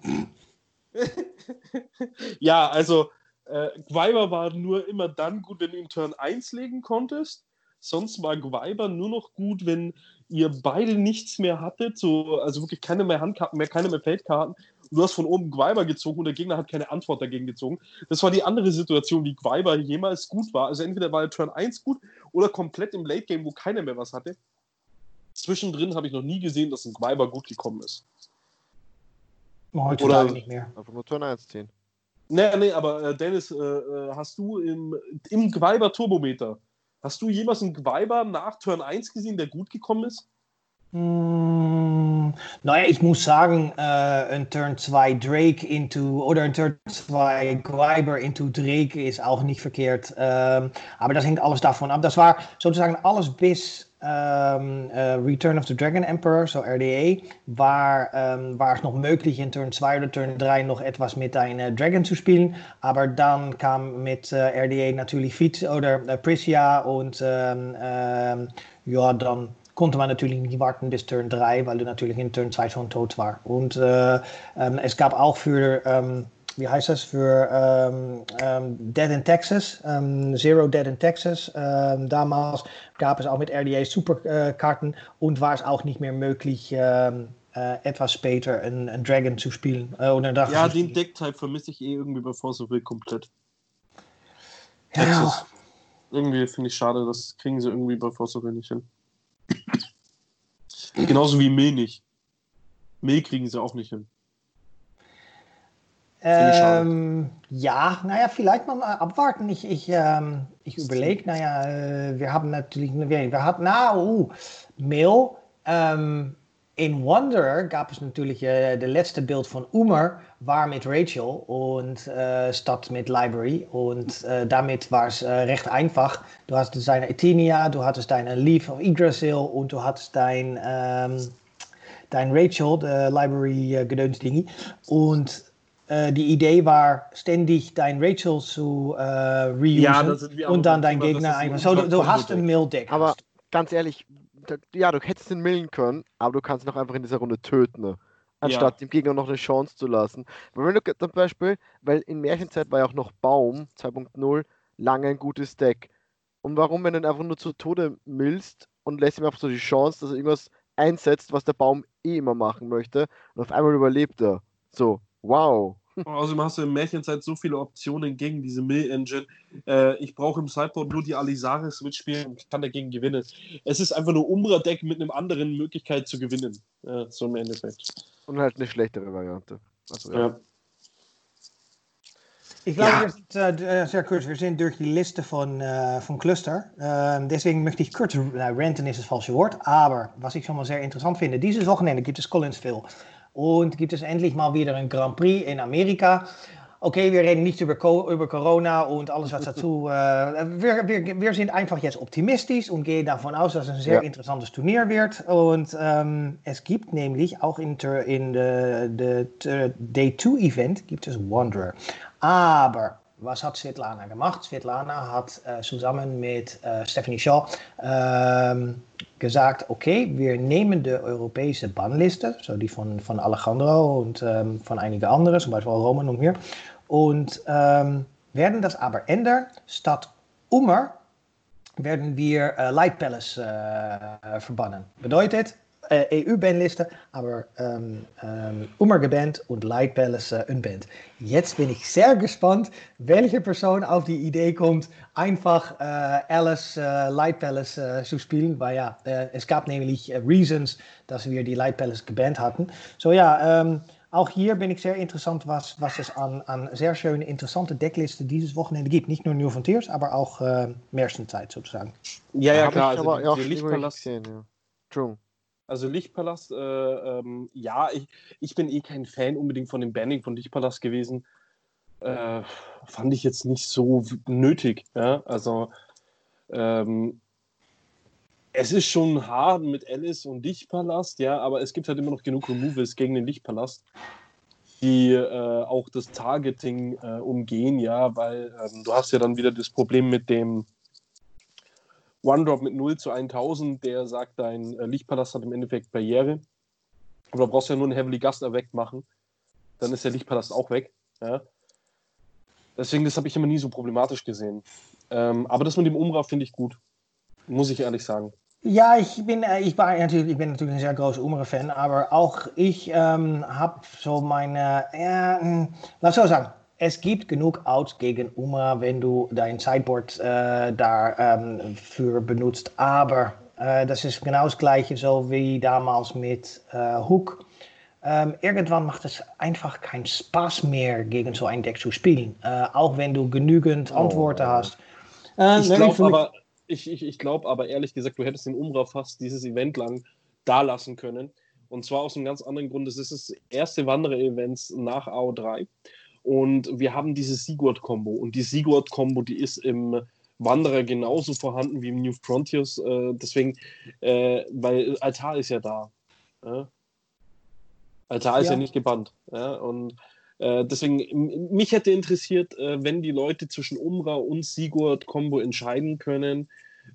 ja, also äh, Gwyber war nur immer dann gut, wenn du ihn Turn 1 legen konntest. Sonst war Gwyber nur noch gut, wenn ihr beide nichts mehr hattet, so, also wirklich keine mehr Handkarten mehr, keine mehr Feldkarten. Und du hast von oben Gwyber gezogen und der Gegner hat keine Antwort dagegen gezogen. Das war die andere Situation, wie Gwyber jemals gut war. Also entweder war er Turn 1 gut oder komplett im Late Game, wo keiner mehr was hatte. Zwischendrin habe ich noch nie gesehen, dass ein Gwyber gut gekommen ist. Heutzutage oder, nicht mehr. Einfach nur Turn 1 ziehen. Nee, nee, aber äh, Dennis, äh, äh, hast du im, im Gwyber Turbometer, hast du jemals einen Gwyber nach Turn 1 gesehen, der gut gekommen ist? Mm, naja, ich muss sagen, äh, ein Turn 2 Drake into oder ein Turn 2 Greiber into Drake ist auch nicht verkehrt. Ähm, aber das hängt alles davon ab. Das war sozusagen alles bis ähm, äh, Return of the Dragon Emperor, so RDA, war, ähm, war es noch möglich in Turn 2 oder Turn 3 noch etwas mit einem Dragon zu spielen. Aber dann kam mit RDA natürlich Feet oder äh, Priscia und ähm, ja, dann konnte man natürlich nicht warten bis Turn 3, weil du natürlich in Turn 2 schon tot war. Und äh, es gab auch für, wie heißt das, für ähm, ähm Dead in Texas, ähm, Zero Dead in Texas. Ähm, damals gab es auch mit RDA Superkarten und war es auch nicht mehr möglich, äh, etwas später ein, ein, Dragon zu spielen. Äh, oder ja, den Decktype vermisse ich eh irgendwie bei Force of Will komplett. Ja. Texas. Irgendwie finde ich schade, das kriegen sie irgendwie bei Force of Will nicht hin. Genauso wie Mehl nicht. Mehl kriegen sie auch nicht hin. Ähm, ja, naja, vielleicht mal abwarten. Ich, ich, ähm, ich überlege, naja, äh, wir haben natürlich, wir hatten, na, uh, Mail. Ähm, in Wanderer gab es natürlich äh, das letzte Bild von Umar, war mit Rachel und äh, statt mit Library. Und äh, damit war es recht einfach. Du hast deine Etinia, du hattest deine Leaf of Yggdrasil und du hattest dein, ähm, dein Rachel, der Library äh, Gedönsdingi. Und äh, die Idee war, ständig dein Rachel zu äh, reusen ja, und dann dein Gegner einfach. So, du, du hast ein Mill-Deck. Aber ganz ehrlich, ja, du hättest ihn millen können, aber du kannst ihn auch einfach in dieser Runde töten, ne? anstatt ja. dem Gegner noch eine Chance zu lassen. Weil wenn du zum Beispiel, weil in Märchenzeit war ja auch noch Baum 2.0 lange ein gutes Deck. Und warum, wenn du ihn einfach nur zu Tode millst und lässt ihm einfach so die Chance, dass er irgendwas einsetzt, was der Baum eh immer machen möchte, und auf einmal überlebt er. So, wow. Außerdem hast du in Märchenzeit so viele Optionen gegen diese Mill-Engine. Äh, ich brauche im Sideboard nur die Alisaris mitspielen und kann dagegen gewinnen. Es ist einfach nur Umbra-Deck mit einer anderen Möglichkeit zu gewinnen. Ja, so im Endeffekt. Und halt eine schlechtere Variante. Also, ja. ja. Ich glaube, ja. wir sind äh, sehr kurz. Wir sind durch die Liste von, äh, von Cluster. Äh, deswegen möchte ich kurz, nou, ranten ist das falsche Wort, aber was ich schon mal sehr interessant finde, dieses Wochenende gibt es Collinsville. Und gibt es endlich mal wieder ein Grand Prix in Amerika. Okay, wir reden nicht über, über Corona und alles was dazu. Äh, wir, wir, wir sind einfach jetzt optimistisch und gehen davon aus, dass es ein sehr ja. interessantes Turnier wird. Und ähm, es gibt nämlich auch in, in de, de, Day 2 Event gibt es Wanderer. Aber was hat Svetlana gemacht? Svetlana hat äh, zusammen mit äh, Stephanie Shaw ähm, gesagt, okay, wir nehmen die europäische Bannliste, so die von, von Alejandro und ähm, von einigen anderen, zum Beispiel Roman und mir, und ähm, werden das aber ändern. Ummer werden wir äh, Light Palace verbannen. Bedeutet, äh, EU-Bandliste, aber ähm, ähm, Ummer gebannt und Light Palace äh, unbannt. Jetzt bin ich sehr gespannt, welche Person auf die Idee kommt, einfach äh, Alice äh, Light Palace äh, zu spielen, weil ja, äh, es gab nämlich Reasons, dass wir die Light Palace gebannt hatten. So ja, ähm, auch hier bin ich sehr interessant, was, was es an, an sehr schöne, interessante Decklisten dieses Wochenende gibt. Nicht nur New Frontiers, aber auch äh, Märchenzeit sozusagen. Ja, ja, klar. Also aber, ja, die Lichtpalast. Gesehen, ja. True. Also Lichtpalast, äh, ähm, ja, ich, ich bin eh kein Fan unbedingt von dem Banning von Lichtpalast gewesen. Äh, fand ich jetzt nicht so nötig. Ja? Also ähm, es ist schon hart mit Alice und Lichtpalast, ja, aber es gibt halt immer noch genug Removals gegen den Lichtpalast, die äh, auch das Targeting äh, umgehen, ja, weil ähm, du hast ja dann wieder das Problem mit dem One-Drop mit 0 zu 1000, der sagt, dein äh, Lichtpalast hat im Endeffekt Barriere. Aber da brauchst du ja nur einen Heavily Gust wegmachen. Dann ist der Lichtpalast auch weg. Ja? Deswegen, das habe ich immer nie so problematisch gesehen. Ähm, aber das mit dem Umra finde ich gut. Muss ich ehrlich sagen. Ja, ich bin, äh, ich war natürlich, ich bin natürlich ein sehr großer Umre-Fan, aber auch ich ähm, habe so meine, äh, lass so sagen, es gibt genug Outs gegen Uma, wenn du dein Sideboard äh, dafür ähm, benutzt. Aber äh, das ist genau das gleiche, so wie damals mit äh, Hook. Ähm, irgendwann macht es einfach keinen Spaß mehr, gegen so ein Deck zu spielen. Äh, auch wenn du genügend Antworten oh. hast. Ich glaube aber, ich, ich, ich glaub aber ehrlich gesagt, du hättest den Umbra fast dieses Event lang da lassen können. Und zwar aus einem ganz anderen Grund. Das ist das erste Wanderer-Event nach AO3. Und wir haben diese Sigurd-Kombo. Und die Sigurd-Kombo, die ist im Wanderer genauso vorhanden wie im New Frontiers. Äh, deswegen, äh, weil Altar ist ja da. Ja? Altar ist ja, nicht gebannt. Ja? Und äh, deswegen, mich hätte interessiert, äh, wenn die Leute zwischen Umra und Sigurd-Kombo entscheiden können,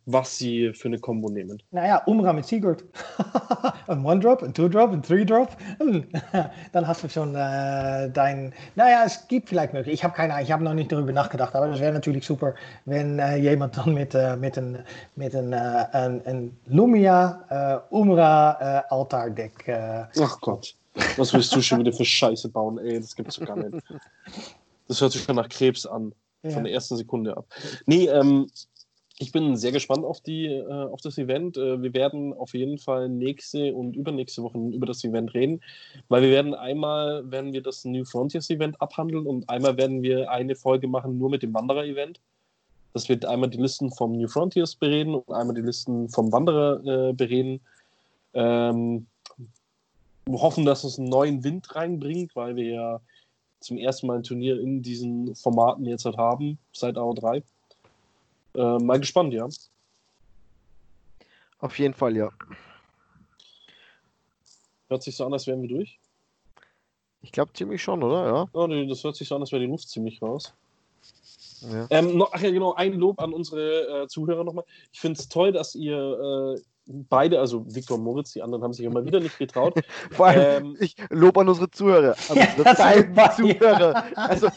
was sie für eine Kombo nehmen. Naja, Umra mit Sigurd. ein One-Drop, ein Two-Drop, ein Three-Drop. Dann hast du schon äh, dein. Naja, es gibt vielleicht möglich. Ich habe keine Ahnung, ich habe noch nicht darüber nachgedacht, aber das wäre natürlich super, wenn äh, jemand dann mit, äh, mit een, mit een, äh, een, een Lumia äh, Umra Altar-Deck. Ach Gott. Was willst du schon wieder für Scheiße bauen, ey? Das gibt's doch gar nicht. Das hört sich schon nach Krebs an. Ja. Von der ersten Sekunde ab. Nee, ähm, ich bin sehr gespannt auf, die, äh, auf das Event. Äh, wir werden auf jeden Fall nächste und übernächste Woche über das Event reden, weil wir werden einmal werden wir das New Frontiers Event abhandeln und einmal werden wir eine Folge machen nur mit dem Wanderer-Event. Das wird einmal die Listen vom New Frontiers bereden und einmal die Listen vom Wanderer äh, bereden. Ähm, wir hoffen, dass es einen neuen Wind reinbringt, weil wir ja zum ersten Mal ein Turnier in diesen Formaten jetzt halt haben, seit AO3. Äh, mal gespannt, ja. Auf jeden Fall, ja. Hört sich so an, als wären wir durch. Ich glaube ziemlich schon, oder? Ja. Oh, nee, das hört sich so an, als wäre die Luft ziemlich raus. Ja. Ähm, noch, ach ja, genau, ein Lob an unsere äh, Zuhörer nochmal. Ich finde es toll, dass ihr äh, beide, also Viktor Moritz, die anderen haben sich immer wieder nicht getraut. Vor allem, ähm, ich lobe an unsere Zuhörer. Also unsere zwei Zuhörer. Also,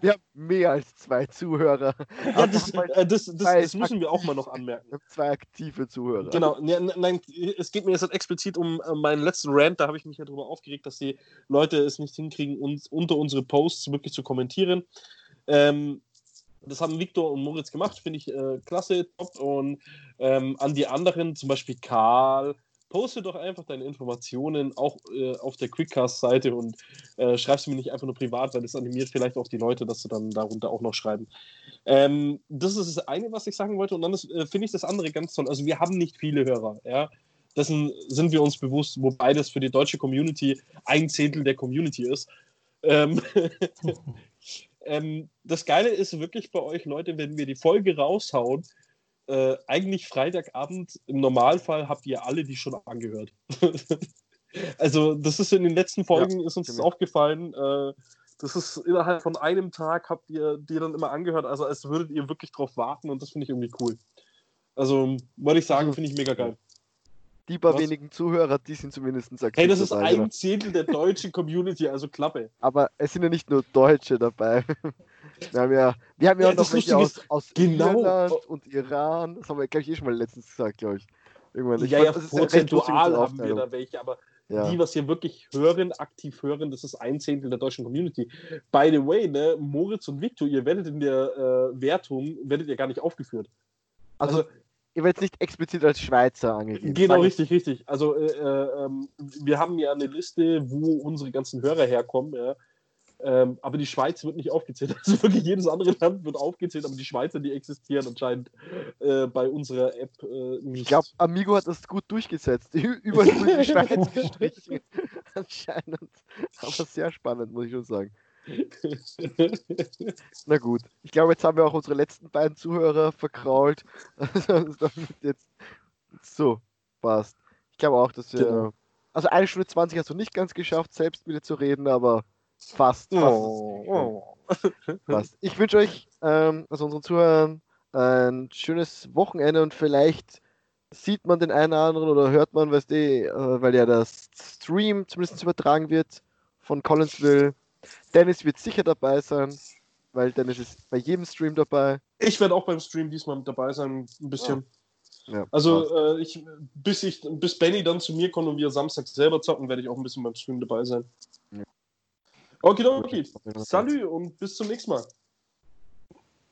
wir haben mehr als zwei Zuhörer. Ja, das, äh, das, das, das, müssen wir auch mal noch anmerken. Zwei aktive Zuhörer. Genau, nein, es geht mir jetzt halt explizit um äh, meinen letzten Rant, da habe ich mich ja darüber aufgeregt, dass die Leute es nicht hinkriegen, uns unter unsere Posts wirklich zu kommentieren. Ähm, das haben Victor und Moritz gemacht, finde ich äh, klasse, top. Und ähm, an die anderen, zum Beispiel Karl, poste doch einfach deine Informationen auch äh, auf der Quickcast-Seite und äh, schreib sie mir nicht einfach nur privat, weil das animiert vielleicht auch die Leute, dass sie dann darunter auch noch schreiben. Ähm, das ist das eine, was ich sagen wollte. Und dann äh, finde ich das andere ganz toll. Also wir haben nicht viele Hörer, ja. Dessen sind wir uns bewusst, wobei das für die deutsche Community ein Zehntel der Community ist. Ähm, Ähm, das Geile ist wirklich bei euch, Leute, wenn wir die Folge raushauen, äh, eigentlich Freitagabend, im Normalfall habt ihr alle die schon angehört. also, das ist in den letzten Folgen, ja, ist uns das aufgefallen. Äh, das ist innerhalb von einem Tag habt ihr die dann immer angehört, also als würdet ihr wirklich drauf warten und das finde ich irgendwie cool. Also, wollte ich sagen, finde ich mega geil die paar Was? wenigen Zuhörer, die sind zumindest aktiv. Hey, das ist dabei, ein Zehntel der deutschen Community, also Klappe. Aber es sind ja nicht nur Deutsche dabei. Wir haben ja, wir haben ja, ja auch noch welche aus, aus genau. Irland und Iran. Das haben wir, glaube ich, eh schon mal letztens gesagt, glaube ich. Irgendwann. Ich ja, ja, prozentual haben wir da welche, aber ja. die, was hier wirklich hören, aktiv hören, das ist ein Zehntel der deutschen Community. By the way, ne, Moritz und Victor, ihr werdet in der äh, Wertung, werdet ihr gar nicht aufgeführt. Also, also ihr werdet nicht explizit als Schweizer angegeben. Genau, richtig, richtig. Also äh, äh, ähm, wir haben ja eine Liste, wo unsere ganzen Hörer herkommen, ja. Ähm, aber die Schweiz wird nicht aufgezählt. Also wirklich jedes andere Land wird aufgezählt, aber die Schweizer, die existieren anscheinend äh, bei unserer App äh, nicht. Ich glaube, Amigo hat das gut durchgesetzt. Überall die Schweiz gestrichen. anscheinend. Aber sehr spannend, muss ich schon sagen. Na gut, ich glaube, jetzt haben wir auch unsere letzten beiden Zuhörer verkrault. jetzt so passt. Ich glaube auch, dass wir. Genau. Also eine Stunde 20 hast du nicht ganz geschafft, selbst wieder zu reden, aber fast. fast, oh, fast. Ich wünsche euch, ähm, also unseren Zuhörern, ein schönes Wochenende und vielleicht sieht man den einen oder anderen oder hört man, weißt du, äh, weil ja das Stream zumindest übertragen wird von Collinsville Dennis wird sicher dabei sein, weil Dennis ist bei jedem Stream dabei. Ich werde auch beim Stream diesmal mit dabei sein, ein bisschen. Ja. Ja, also äh, ich, bis ich, bis Benny dann zu mir kommt und wir Samstag selber zocken, werde ich auch ein bisschen beim Stream dabei sein. Ja. Okay, okay. Salut und bis zum nächsten Mal.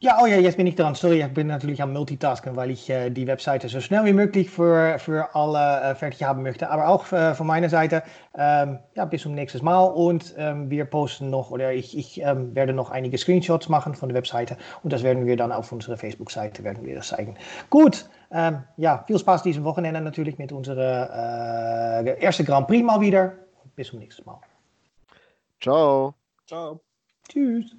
Ja, oh ja, jetzt bin ich dran. Sorry, ich bin natürlich am Multitasken, weil ich äh, die Webseite so schnell wie möglich für, für alle äh, fertig haben möchte. Aber auch äh, von meiner Seite, ähm, ja, bis zum nächsten Mal. Und ähm, wir posten noch, oder ich, ich ähm, werde noch einige Screenshots machen von der Webseite. Und das werden wir dann auf unserer Facebook-Seite werden wir das zeigen. Gut, Ähm, ja, viel Spaß diesem Wochenende natürlich mit unserer äh, erste Grand Prix mal wieder. Bis zum nächsten Mal. Ciao. Ciao. Tschüss.